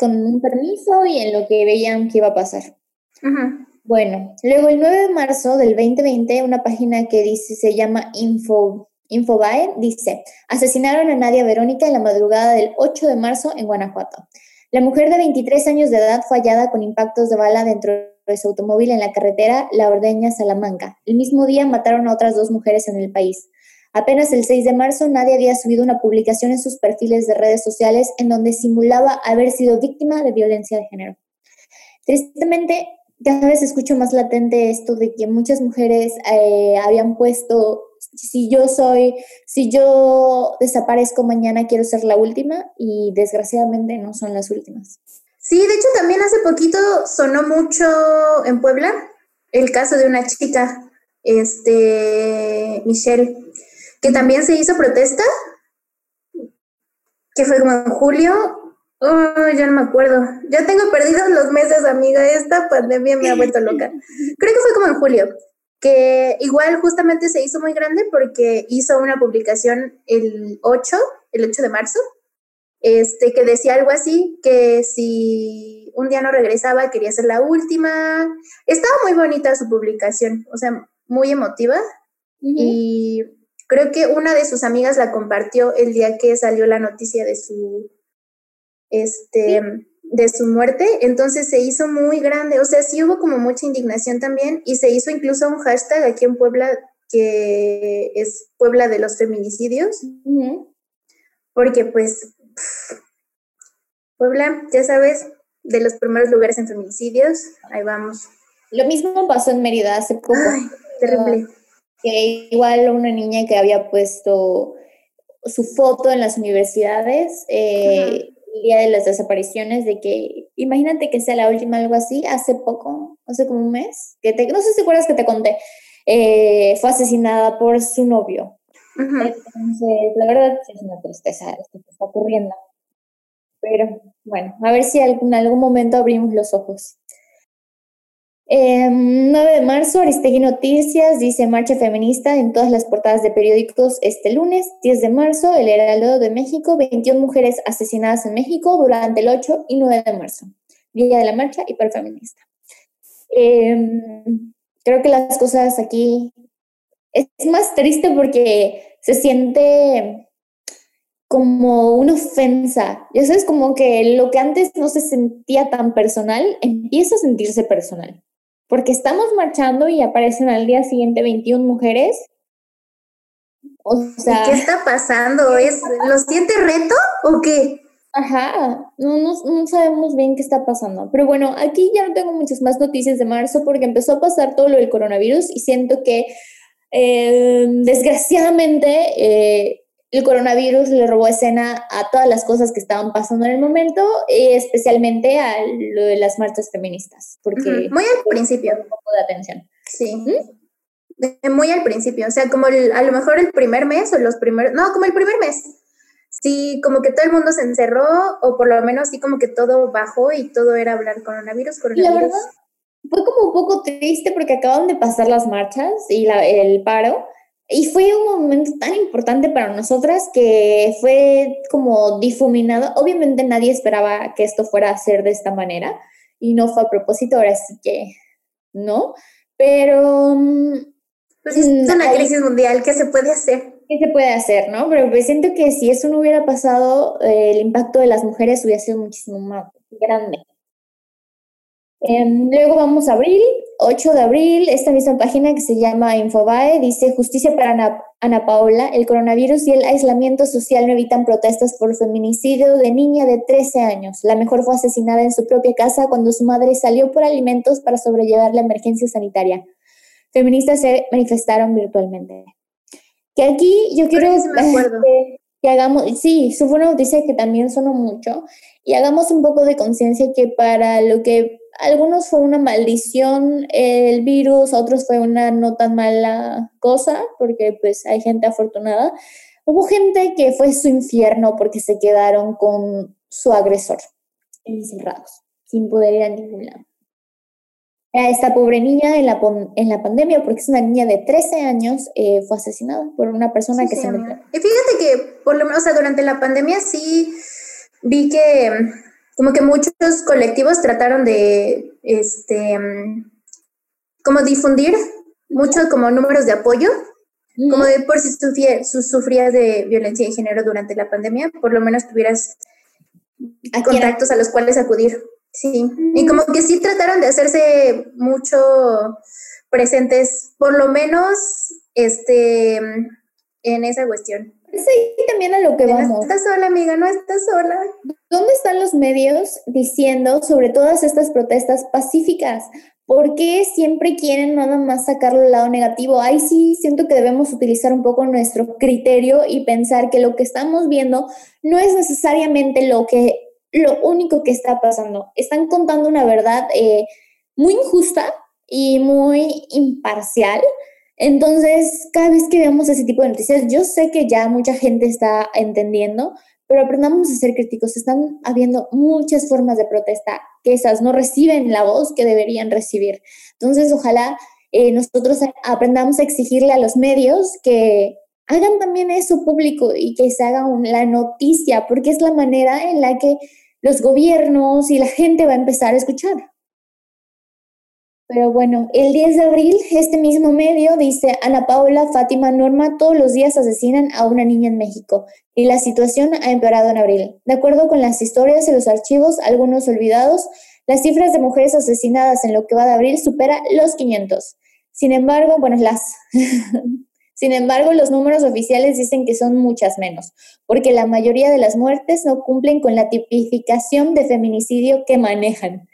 con un permiso y en lo que veían que iba a pasar. Bueno, luego el 9 de marzo del 2020, una página que dice, se llama Info, Infobae, dice, asesinaron a Nadia Verónica en la madrugada del 8 de marzo en Guanajuato. La mujer de 23 años de edad fue hallada con impactos de bala dentro de su automóvil en la carretera La Ordeña-Salamanca. El mismo día mataron a otras dos mujeres en el país. Apenas el 6 de marzo nadie había subido una publicación en sus perfiles de redes sociales en donde simulaba haber sido víctima de violencia de género. Tristemente, cada vez escucho más latente esto de que muchas mujeres eh, habían puesto, si yo soy, si yo desaparezco mañana, quiero ser la última y desgraciadamente no son las últimas. Sí, de hecho también hace poquito sonó mucho en Puebla el caso de una chica, este, Michelle, que también se hizo protesta, que fue como en julio. Oh, ya no me acuerdo. Ya tengo perdidos los meses, amiga. Esta pandemia me ha vuelto loca. Creo que fue como en julio, que igual justamente se hizo muy grande porque hizo una publicación el 8, el 8 de marzo, este, que decía algo así, que si un día no regresaba quería ser la última. Estaba muy bonita su publicación, o sea, muy emotiva. Y Creo que una de sus amigas la compartió el día que salió la noticia de su, este, de su muerte, entonces se hizo muy grande, o sea, sí hubo como mucha indignación también y se hizo incluso un hashtag aquí en Puebla que es Puebla de los feminicidios, porque pues Puebla, ya sabes, de los primeros lugares en feminicidios, ahí vamos. Lo mismo pasó en Mérida hace poco. Ay, terrible. Que igual una niña que había puesto su foto en las universidades eh, el día de las desapariciones, de que imagínate que sea la última, algo así, hace poco, hace como un mes, que te, no sé si acuerdas que te conté, eh, fue asesinada por su novio. Entonces, la verdad es una tristeza esto que está ocurriendo. Pero bueno, a ver si en algún momento abrimos los ojos. 9 em, de marzo, Aristegui Noticias dice marcha feminista en todas las portadas de periódicos este lunes. 10 de marzo, El Heraldo de México, 21 mujeres asesinadas en México durante el 8 y 9 de marzo, Día de la Marcha Hiperfeminista. Em, creo que las cosas aquí es más triste porque se siente como una ofensa. Ya sabes, como que lo que antes no se sentía tan personal, empieza a sentirse personal porque estamos marchando y aparecen al día siguiente 21 mujeres. O sea, ¿qué está pasando? ¿Es, ¿Lo siente reto o qué? Ajá, no, no, sabemos bien qué está pasando. Pero bueno, aquí ya no tengo muchas más noticias de marzo porque empezó a pasar todo lo del coronavirus y siento que eh, desgraciadamente eh, el coronavirus le robó escena a todas las cosas que estaban pasando en el momento, especialmente a lo de las marchas feministas, porque muy al principio. Un poco de atención. Sí. ¿Mm? Muy al principio, o sea, como a lo mejor el primer mes o los primeros, no, como el primer mes. Sí, como que todo el mundo se encerró o por lo menos sí como que todo bajó y todo era hablar coronavirus, coronavirus. la verdad, fue como un poco triste porque acaban de pasar las marchas y la, el paro y fue un momento tan importante para nosotras que fue como difuminado. Obviamente nadie esperaba que esto fuera a ser de esta manera y no fue a propósito, ahora sí que no. Pero... Pues es mm, una crisis mundial, ¿qué se puede hacer? ¿Qué se puede hacer, no? Pero pues siento que si eso no hubiera pasado, eh, el impacto de las mujeres hubiera sido muchísimo más grande. Em, luego vamos a abril, 8 de abril, esta misma página que se llama Infobae dice Justicia para Ana, Ana, Paola, el coronavirus y el aislamiento social no evitan protestas por feminicidio de niña de 13 años. La mejor fue asesinada en su propia casa cuando su madre salió por alimentos para sobrellevar la emergencia sanitaria. Feministas se manifestaron virtualmente. Que aquí yo quiero que, que hagamos, sí, su una noticia que también sonó mucho, y hagamos un poco de conciencia que para lo que algunos fue una maldición el virus, otros fue una no tan mala cosa, porque pues hay gente afortunada. Hubo gente que fue su infierno porque se quedaron con su agresor encerrados, sin poder ir a ningún lado. A esta pobre niña en la, en la pandemia, porque es una niña de 13 años, eh, fue asesinada por una persona que se metió. Y fíjate que, por lo menos, o sea, durante la pandemia sí vi que como que muchos colectivos trataron de, este, como difundir muchos como números de apoyo, como de por si sufrías de violencia de género durante la pandemia, por lo menos tuvieras contactos a los cuales acudir. Sí, y como que sí trataron de hacerse mucho presentes, por lo menos este, en esa cuestión. Sí, también a lo que vamos. No estás sola, amiga, no estás sola. ¿Dónde están los medios diciendo sobre todas estas protestas pacíficas? ¿Por qué siempre quieren nada más sacarlo al lado negativo? Ahí sí siento que debemos utilizar un poco nuestro criterio y pensar que lo que estamos viendo no es necesariamente lo que lo único que está pasando. Están contando una verdad eh, muy injusta y muy imparcial entonces, cada vez que veamos ese tipo de noticias, yo sé que ya mucha gente está entendiendo, pero aprendamos a ser críticos. Están habiendo muchas formas de protesta que esas no reciben la voz que deberían recibir. Entonces, ojalá eh, nosotros aprendamos a exigirle a los medios que hagan también eso público y que se haga la noticia, porque es la manera en la que los gobiernos y la gente va a empezar a escuchar. Pero bueno, el 10 de abril, este mismo medio dice, Ana Paula, Fátima, Norma, todos los días asesinan a una niña en México y la situación ha empeorado en abril. De acuerdo con las historias y los archivos, algunos olvidados, las cifras de mujeres asesinadas en lo que va de abril supera los 500. Sin embargo, bueno, las... Sin embargo, los números oficiales dicen que son muchas menos, porque la mayoría de las muertes no cumplen con la tipificación de feminicidio que manejan.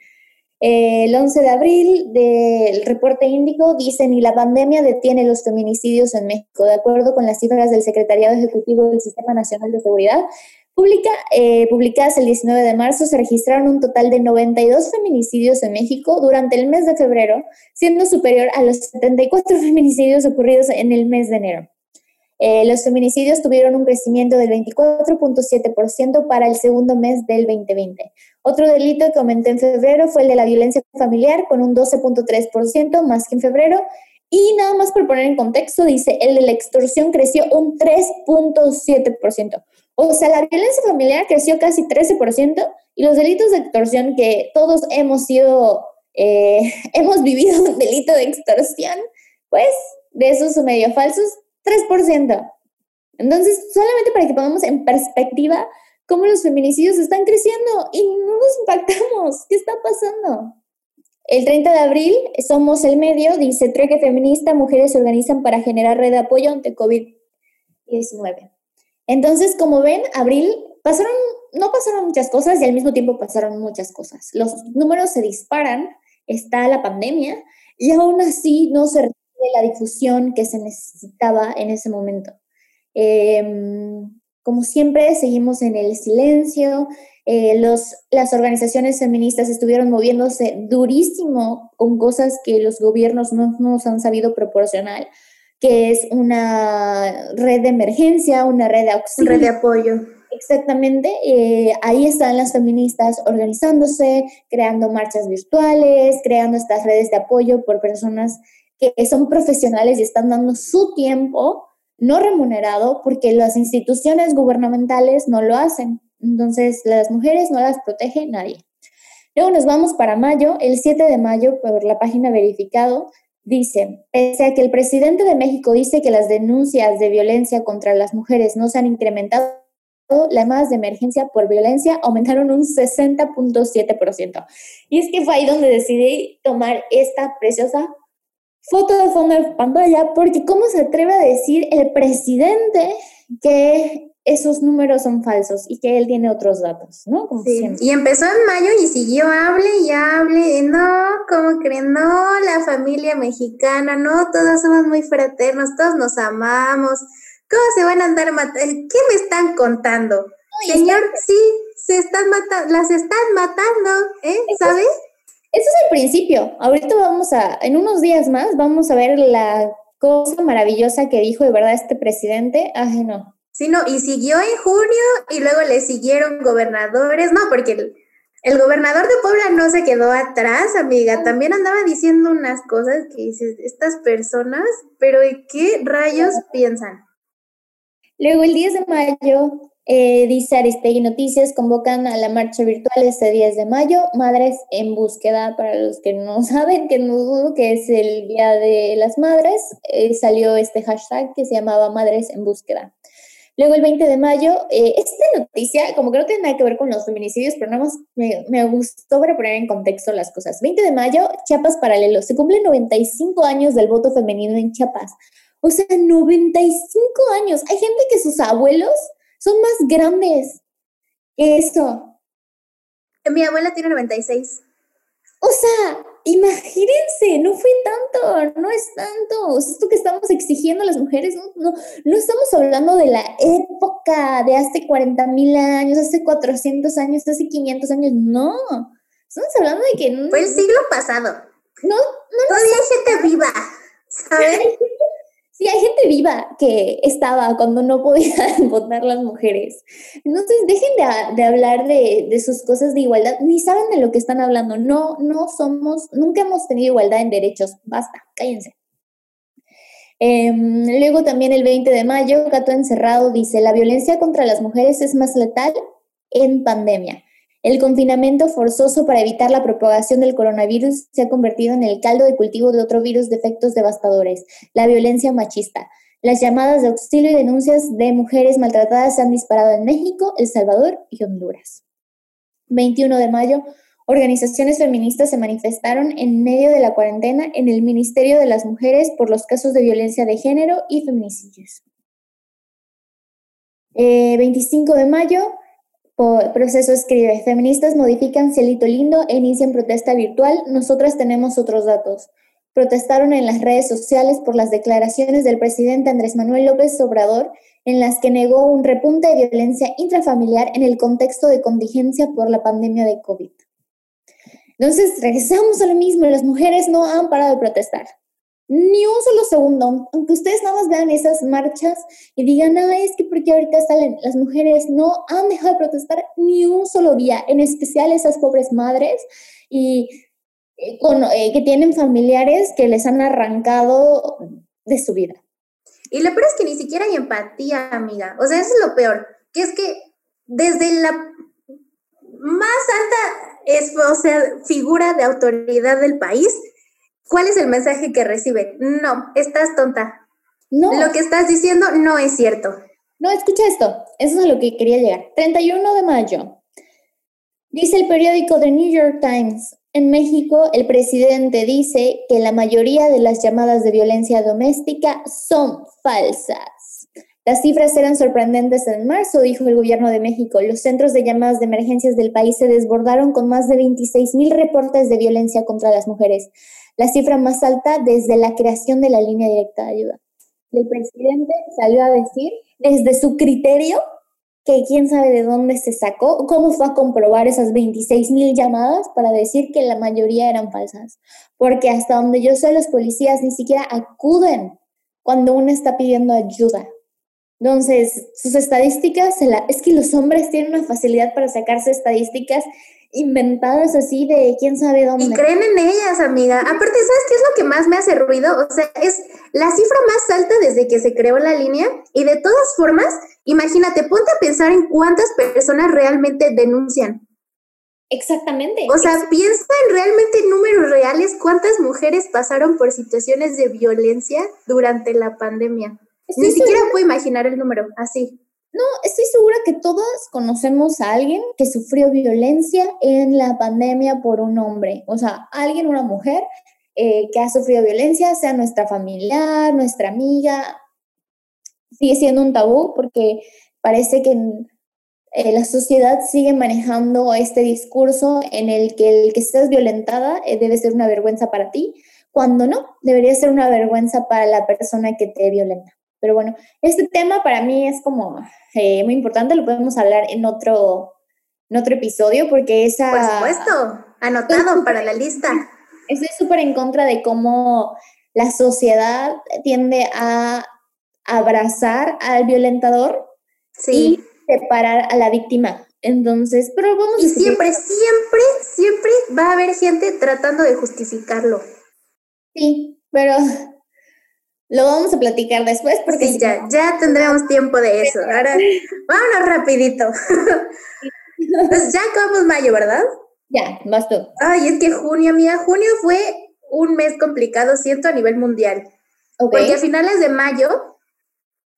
El 11 de abril del reporte índico dice ni la pandemia detiene los feminicidios en México. De acuerdo con las cifras del Secretariado Ejecutivo del Sistema Nacional de Seguridad, Pública, eh, publicadas el 19 de marzo, se registraron un total de 92 feminicidios en México durante el mes de febrero, siendo superior a los 74 feminicidios ocurridos en el mes de enero. Eh, los feminicidios tuvieron un crecimiento del 24.7% para el segundo mes del 2020. Otro delito que aumentó en febrero fue el de la violencia familiar, con un 12.3% más que en febrero. Y nada más por poner en contexto, dice, el de la extorsión creció un 3.7%. O sea, la violencia familiar creció casi 13% y los delitos de extorsión que todos hemos sido, eh, hemos vivido un delito de extorsión, pues de esos medio falsos, 3%. Entonces, solamente para que pongamos en perspectiva cómo los feminicidios están creciendo y no nos impactamos. ¿Qué está pasando? El 30 de abril, Somos el Medio, dice Treque Feminista, mujeres se organizan para generar red de apoyo ante COVID-19. Entonces, como ven, abril pasaron, no pasaron muchas cosas y al mismo tiempo pasaron muchas cosas. Los números se disparan, está la pandemia y aún así no se recibe la difusión que se necesitaba en ese momento. Em, como siempre, seguimos en el silencio. Eh, los, las organizaciones feministas estuvieron moviéndose durísimo con cosas que los gobiernos no nos han sabido proporcionar que es una red de emergencia, una red de auxilio. Red de apoyo. Exactamente, eh, ahí están las feministas organizándose, creando marchas virtuales, creando estas redes de apoyo por personas que son profesionales y están dando su tiempo no remunerado porque las instituciones gubernamentales no lo hacen. Entonces, las mujeres no las protege nadie. Luego nos vamos para mayo, el 7 de mayo, por la página verificado, Dice, pese a que el presidente de México dice que las denuncias de violencia contra las mujeres no se han incrementado, las llamadas de emergencia por violencia aumentaron un 60.7%. Y es que fue ahí donde decidí tomar esta preciosa foto de fondo de pantalla, porque ¿cómo se atreve a decir el presidente que esos números son falsos y que él tiene otros datos, ¿no? sí. Y empezó en mayo y siguió, hable y hable, no, ¿cómo creen? No, la familia mexicana, no, todos somos muy fraternos, todos nos amamos, ¿cómo se van a andar matando? ¿Qué me están contando? Señor, sí, se están matando, las están matando, ¿eh? ¿Sabes? Eso es el principio. Ahorita vamos a, en unos días más, vamos a ver la cosa maravillosa que dijo de verdad este presidente. Ay, no, Sí, no, y siguió en junio y luego le siguieron gobernadores, no, porque el, gobernador de Puebla no se quedó atrás, amiga, también andaba diciendo unas cosas que dices, estas personas, pero ¿y qué rayos piensan? Luego el 10 de mayo, eh, dice Aristegui Noticias, convocan a la marcha virtual este 10 de mayo, Madres en búsqueda, para los que no saben, que no que es el Día de las Madres, eh, salió este hashtag que se llamaba Madres en búsqueda. Luego el 20 de mayo, eh, esta noticia, como que no tiene nada que ver con los feminicidios, pero nada más me, me, gustó para poner en contexto las cosas. 20 de mayo, Chiapas Paralelo. Se cumplen 95 años del voto femenino en Chiapas. O sea, 95 años. Hay gente que sus abuelos son más grandes que eso. Mi abuela tiene 96. O sea, imagínense, no fue tanto, no es tanto. esto que estamos exigiendo a las mujeres, no, no, no estamos hablando de la época de hace 40 mil años, hace 400 años, hace 500 años, no. Estamos hablando de que... Fue el siglo pasado. No, no. Todavía hay gente viva, ¿sabes? Sí, hay gente viva que estaba cuando no podían votar las mujeres. Entonces, dejen de, de hablar de, de, sus cosas de igualdad, ni saben de lo que están hablando. No, no somos, nunca hemos tenido igualdad en derechos. Basta, cállense. Eh, luego también el 20 de mayo, Gato Encerrado dice, la violencia contra las mujeres es más letal en pandemia. El confinamiento forzoso para evitar la propagación del coronavirus se ha convertido en el caldo de cultivo de otro virus de efectos devastadores, la violencia machista. Las llamadas de auxilio y denuncias de mujeres maltratadas se han disparado en México, El Salvador y Honduras. 21 de mayo, organizaciones feministas se manifestaron en medio de la cuarentena en el Ministerio de las Mujeres por los casos de violencia de género y feminicidios. 25 eh, de mayo, Proceso escribe, feministas modifican cielito lindo e inician protesta virtual. Nosotras tenemos otros datos. Protestaron en las redes sociales por las declaraciones del presidente Andrés Manuel López Obrador en las que negó un repunte de violencia intrafamiliar en el contexto de contingencia por la pandemia de COVID. Entonces, regresamos a lo mismo, las mujeres no han parado de protestar ni un solo segundo, aunque ustedes nada más vean esas marchas y digan, ah, es que porque ahorita salen las mujeres, no han dejado de protestar ni un solo día, en especial esas pobres madres y, con, eh, que tienen familiares que les han arrancado de su vida. Y lo peor es que ni siquiera hay empatía, amiga. O sea, eso es lo peor, que es que desde la más alta es, o sea, figura de autoridad del país, ¿Cuál es el mensaje que recibe? No, estás tonta. No. Lo que estás diciendo no es cierto. No, escucha esto. Eso es a lo que quería llegar. 31 de mayo. Dice el periódico The New York Times. En México, el presidente dice que la mayoría de las llamadas de violencia doméstica son falsas. Las cifras eran sorprendentes en marzo, dijo el gobierno de México. Los centros de llamadas de emergencias del país se desbordaron con más de 26 mil reportes de violencia contra las mujeres la cifra más alta desde la creación de la línea directa de ayuda. el presidente salió a decir, desde su criterio, que quién sabe de dónde se sacó, cómo fue a comprobar esas 26 mil llamadas para decir que la mayoría eran falsas. Porque hasta donde yo sé, los policías ni siquiera acuden cuando uno está pidiendo ayuda. Entonces, sus estadísticas, es que los hombres tienen una facilidad para sacarse estadísticas inventadas así de quién sabe dónde. Y creen en ellas, amiga. Aparte, ¿sabes qué es lo que más me hace ruido? O sea, es la cifra más alta desde que se creó la línea y de todas formas, imagínate, ponte a pensar en cuántas personas realmente denuncian. Exactamente. O sea, piensa en realmente números reales, cuántas mujeres pasaron por situaciones de violencia durante la pandemia. Ni siquiera puedo imaginar el número así. No, estoy segura que todos conocemos a alguien que sufrió violencia en la pandemia por un hombre. O sea, alguien, una mujer eh, que ha sufrido violencia, sea nuestra familiar, nuestra amiga. Sigue siendo un tabú porque parece que eh, la sociedad sigue manejando este discurso en el que el que estés violentada eh, debe ser una vergüenza para ti, cuando no, debería ser una vergüenza para la persona que te violenta. Pero bueno, este tema para mí es como eh, muy importante, lo podemos hablar en otro, en otro episodio porque esa... Por supuesto, anotado para la lista. Estoy súper en contra de cómo la sociedad tiende a abrazar al violentador y separar a la víctima. Entonces, pero vamos Y siempre, siempre, siempre va a haber gente tratando de justificarlo. Sí, pero lo vamos a platicar después porque... Sí, ya, ya tendremos tiempo de eso. Ahora, vámonos rapidito. pues ya acabamos mayo, ¿verdad? Ya, vas tú. Ay, es que junio, mía, junio fue un mes complicado, siento, a nivel mundial. Porque a finales de mayo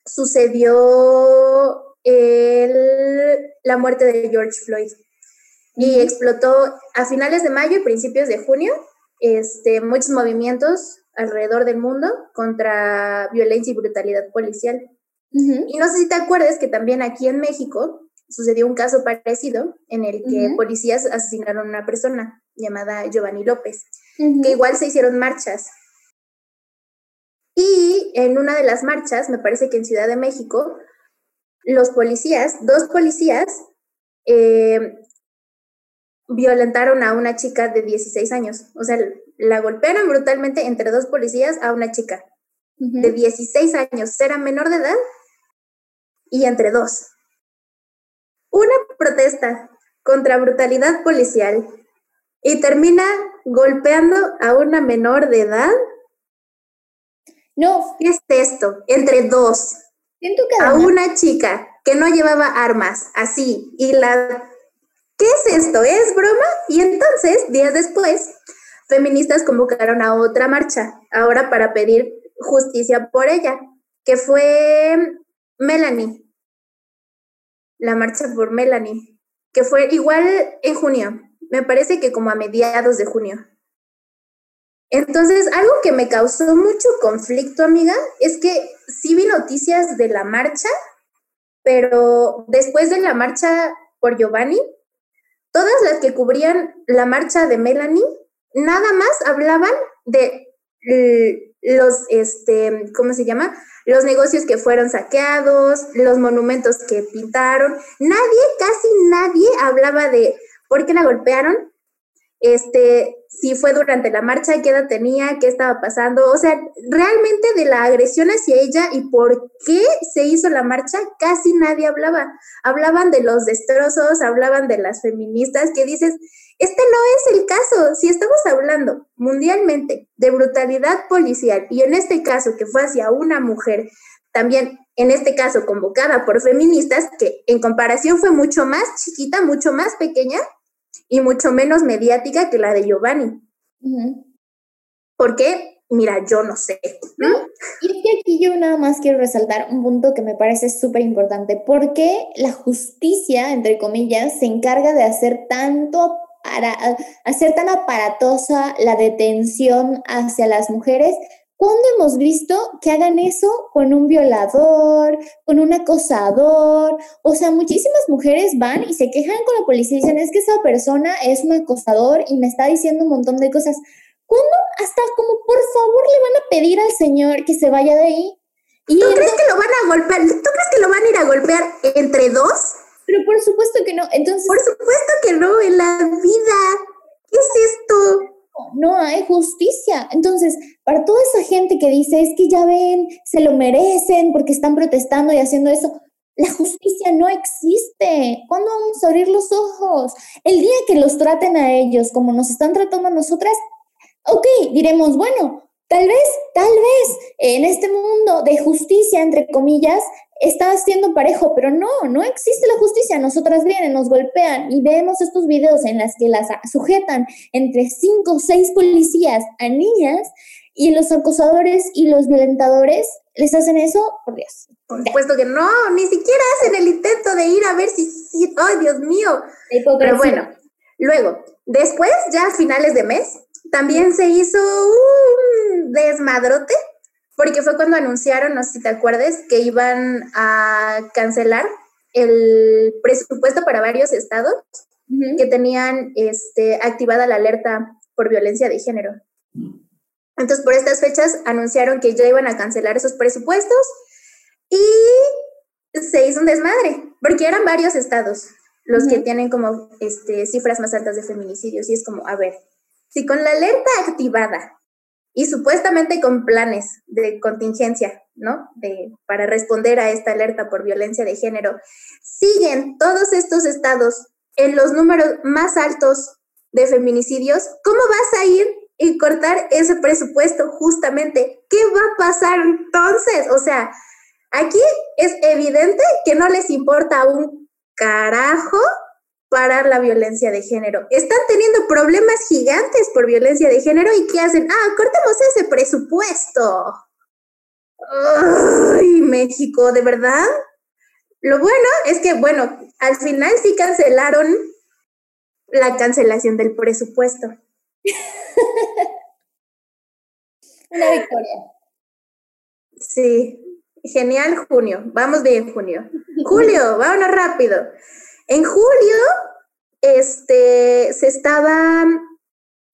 sucedió el, la muerte de George Floyd. Y explotó a finales de mayo y principios de junio este, muchos movimientos alrededor del mundo contra violencia y brutalidad policial. Y no sé si te acuerdas que también aquí en México sucedió un caso parecido en el que policías asesinaron a una persona llamada Giovanni López, que igual se hicieron marchas. Y en una de las marchas, me parece que en Ciudad de México, los policías, dos policías, eh, violentaron a una chica de 16 años. O sea, la golpearon brutalmente entre dos policías a una chica de 16 años, era menor de edad, y entre dos. Una protesta contra brutalidad policial y termina golpeando a una menor de edad. No. ¿Qué es esto? Entre dos. a una chica que no llevaba armas, así, y la ¿qué es esto? ¿Es broma? Y entonces, días después, feministas convocaron a otra marcha, ahora para pedir justicia por ella, que fue Melanie, la marcha por Melanie, que fue igual en junio, me parece que como a mediados de junio. Entonces, algo que me causó mucho conflicto, amiga, es que sí vi noticias de la marcha, pero después de la marcha por Giovanni, todas las que cubrían la marcha de Melanie, nada más hablaban de los, este, ¿cómo se llama? Los negocios que fueron saqueados, los monumentos que pintaron. Nadie, casi nadie hablaba de por qué la golpearon, este, si fue durante la marcha, qué edad tenía, qué estaba pasando, o sea, realmente de la agresión hacia ella y por qué se hizo la marcha, casi nadie hablaba. Hablaban de los destrozos, hablaban de las feministas, que dices, este no es el caso, si estamos hablando mundialmente de brutalidad policial y en este caso que fue hacia una mujer, también en este caso convocada por feministas, que en comparación fue mucho más chiquita, mucho más pequeña, y mucho menos mediática que la de Giovanni. ¿Por qué? Mira, yo no sé. Y es que aquí yo nada más quiero resaltar un punto que me parece súper importante. ¿Por qué la justicia, entre comillas, se encarga de hacer tanto para hacer tan aparatosa la detención hacia las mujeres ¿Cuándo hemos visto que hagan eso con un violador, con un acosador? O sea, muchísimas mujeres van y se quejan con la policía y dicen, es que esa persona es un acosador y me está diciendo un montón de cosas. ¿Cuándo hasta como por favor le van a pedir al señor que se vaya de ahí? ¿Tú crees que lo van a golpear? ¿Tú crees que lo van a ir a golpear entre dos? Pero por supuesto que no. Entonces, por supuesto que no, en la vida. ¿Qué es esto? No hay justicia. Entonces, para toda esa gente que dice, es que ya ven, se lo merecen porque están protestando y haciendo eso, la justicia no existe. ¿Cuándo vamos a abrir los ojos? El día que los traten a ellos como nos están tratando a nosotras, ok, diremos, bueno, tal vez, tal vez en este mundo de justicia, entre comillas, está siendo parejo, pero no, no existe la justicia. Nosotras vienen, nos golpean y vemos estos videos en las que las sujetan entre cinco o seis policías a niñas y los acosadores y los violentadores les hacen eso, por Dios. Por supuesto que no, ni siquiera hacen el intento de ir a ver si, ¡ay, Dios mío! Pero bueno, luego, después, ya a finales de mes, también se hizo un desmadrote porque fue cuando anunciaron, no sé si te acuerdas, que iban a cancelar el presupuesto para varios estados que tenían este, activada la alerta por violencia de género. Entonces, por estas fechas anunciaron que ya iban a cancelar esos presupuestos y se hizo un desmadre, porque eran varios estados los que tienen como este, cifras más altas de feminicidios. Y es como, a ver, si con la alerta activada y supuestamente con planes de contingencia, ¿no? De, para responder a esta alerta por violencia de género. Siguen todos estos estados en los números más altos de feminicidios. ¿Cómo vas a ir y cortar ese presupuesto justamente? ¿Qué va a pasar entonces? O sea, aquí es evidente que no les importa un carajo parar la violencia de género. Están teniendo problemas gigantes por violencia de género y ¿qué hacen? Ah, cortemos ese presupuesto. Ay, México, ¿de verdad? Lo bueno es que, bueno, al final sí cancelaron la cancelación del presupuesto. Una victoria. Sí, genial junio. Vamos bien junio. Julio, vámonos rápido. En julio, este, se estaba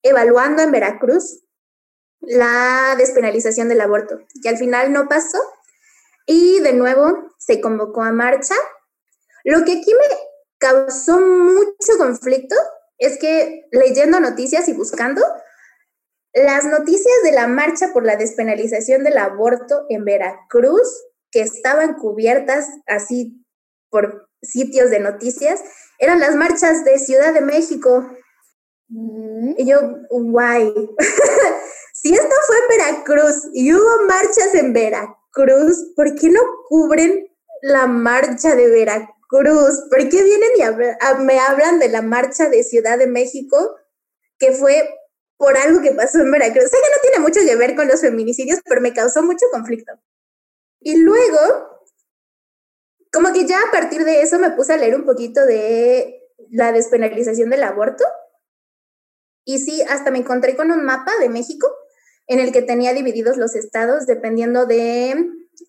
evaluando en Veracruz la despenalización del aborto, que al final no pasó y de nuevo se convocó a marcha. Lo que aquí me causó mucho conflicto es que leyendo noticias y buscando, las noticias de la marcha por la despenalización del aborto en Veracruz, que estaban cubiertas así por sitios de noticias, eran las marchas de Ciudad de México. Mm. Y yo, guay. si esto fue en Veracruz y hubo marchas en Veracruz, ¿por qué no cubren la marcha de Veracruz? ¿Por qué vienen y me hablan de la marcha de Ciudad de México que fue por algo que pasó en Veracruz? Sé que no tiene mucho que ver con los feminicidios, pero me causó mucho conflicto. Y luego como que ya a partir de eso me puse a leer un poquito de la despenalización del aborto Y sí, hasta me encontré con un mapa de México en el que tenía divididos los estados dependiendo de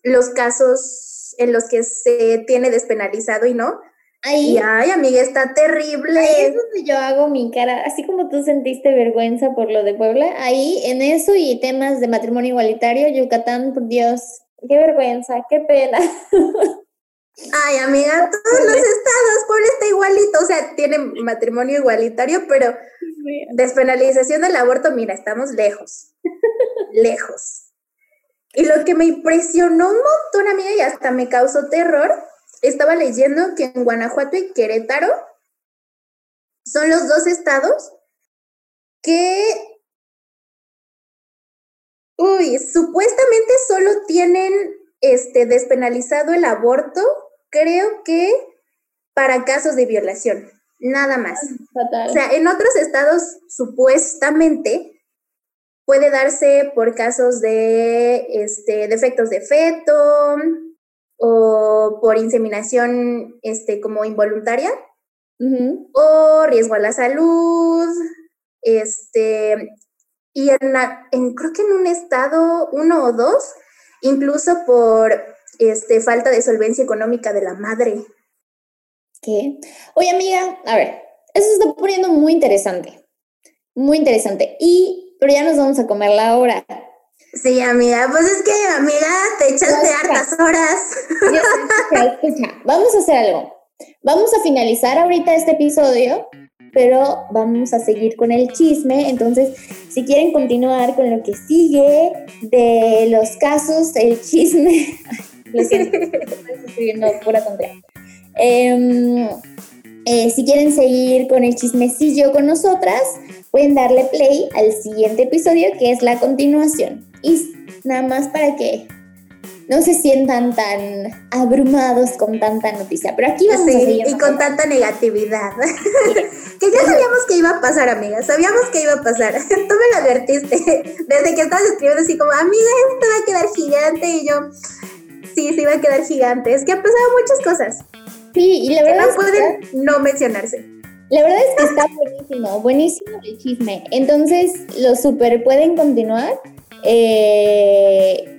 los casos en los que se tiene despenalizado y no. Ahí, y ay, amiga, está terrible. Ahí es donde yo hago mi cara, así como tú sentiste vergüenza por lo de Puebla, ahí en eso y temas de matrimonio igualitario, Yucatán, por Dios, qué vergüenza, qué pena. Ay, amiga, todos los estados, Puebla está igualito, o sea, tienen matrimonio igualitario, pero despenalización del aborto, mira, estamos lejos, lejos. Y lo que me impresionó un montón, amiga, y hasta me causó terror, estaba leyendo que en Guanajuato y Querétaro son los dos estados que, uy, supuestamente solo tienen este, despenalizado el aborto, creo que para casos de violación, nada más. O sea, en otros estados supuestamente puede darse por casos de este, defectos de feto o por inseminación este, como involuntaria o riesgo a la salud, este, y en, en, creo que en un estado, uno o dos, incluso por este, falta de solvencia económica de la madre. ¿Qué? Oye, amiga, a ver, eso se está poniendo muy interesante, muy interesante. Y pero ya nos vamos a comer la hora. Sí, amiga, pues es que, amiga, te echaste hartas horas. escucha, vamos a hacer algo. Vamos a finalizar ahorita este episodio, pero vamos a seguir con el chisme. Entonces, si quieren continuar con lo que sigue de los casos, el chisme. Lo siento, estoy viendo pura tontería. Em, eh, si quieren seguir con el chismecillo con nosotras, pueden darle play al siguiente episodio que es la continuación. Y nada más para que no se sientan tan abrumados con tanta noticia. Pero aquí vamos a seguir. Y con tanta negatividad. que ya sabíamos que iba a pasar, amiga. Sabíamos que iba a pasar. Tú me lo advertiste. Desde que estabas escribiendo así como, amiga, esto va a quedar gigante. Y yo, sí, sí va a quedar gigante. Es que han pasado muchas cosas. Sí, y la verdad. no pueden no mencionarse. La verdad es que está buenísimo, buenísimo el chisme. Entonces, lo super pueden continuar. Eh,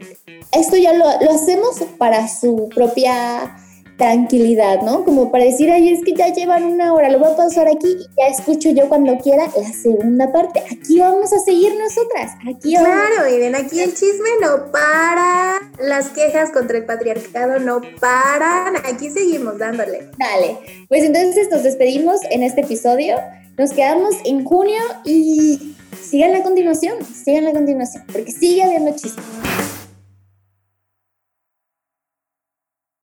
esto ya lo, lo, hacemos para su propia tranquilidad, ¿no? Como para decir, ay, es que ya llevan una hora, lo voy a pasar aquí y ya escucho yo cuando quiera la segunda parte. Aquí vamos a seguir nosotras. Aquí Claro, miren, aquí el chisme no para, las quejas contra el patriarcado no paran, aquí seguimos dándole. Dale, pues entonces nos despedimos en este episodio, nos quedamos en junio y sigan la continuación, sigan la continuación, porque sigue habiendo chisme.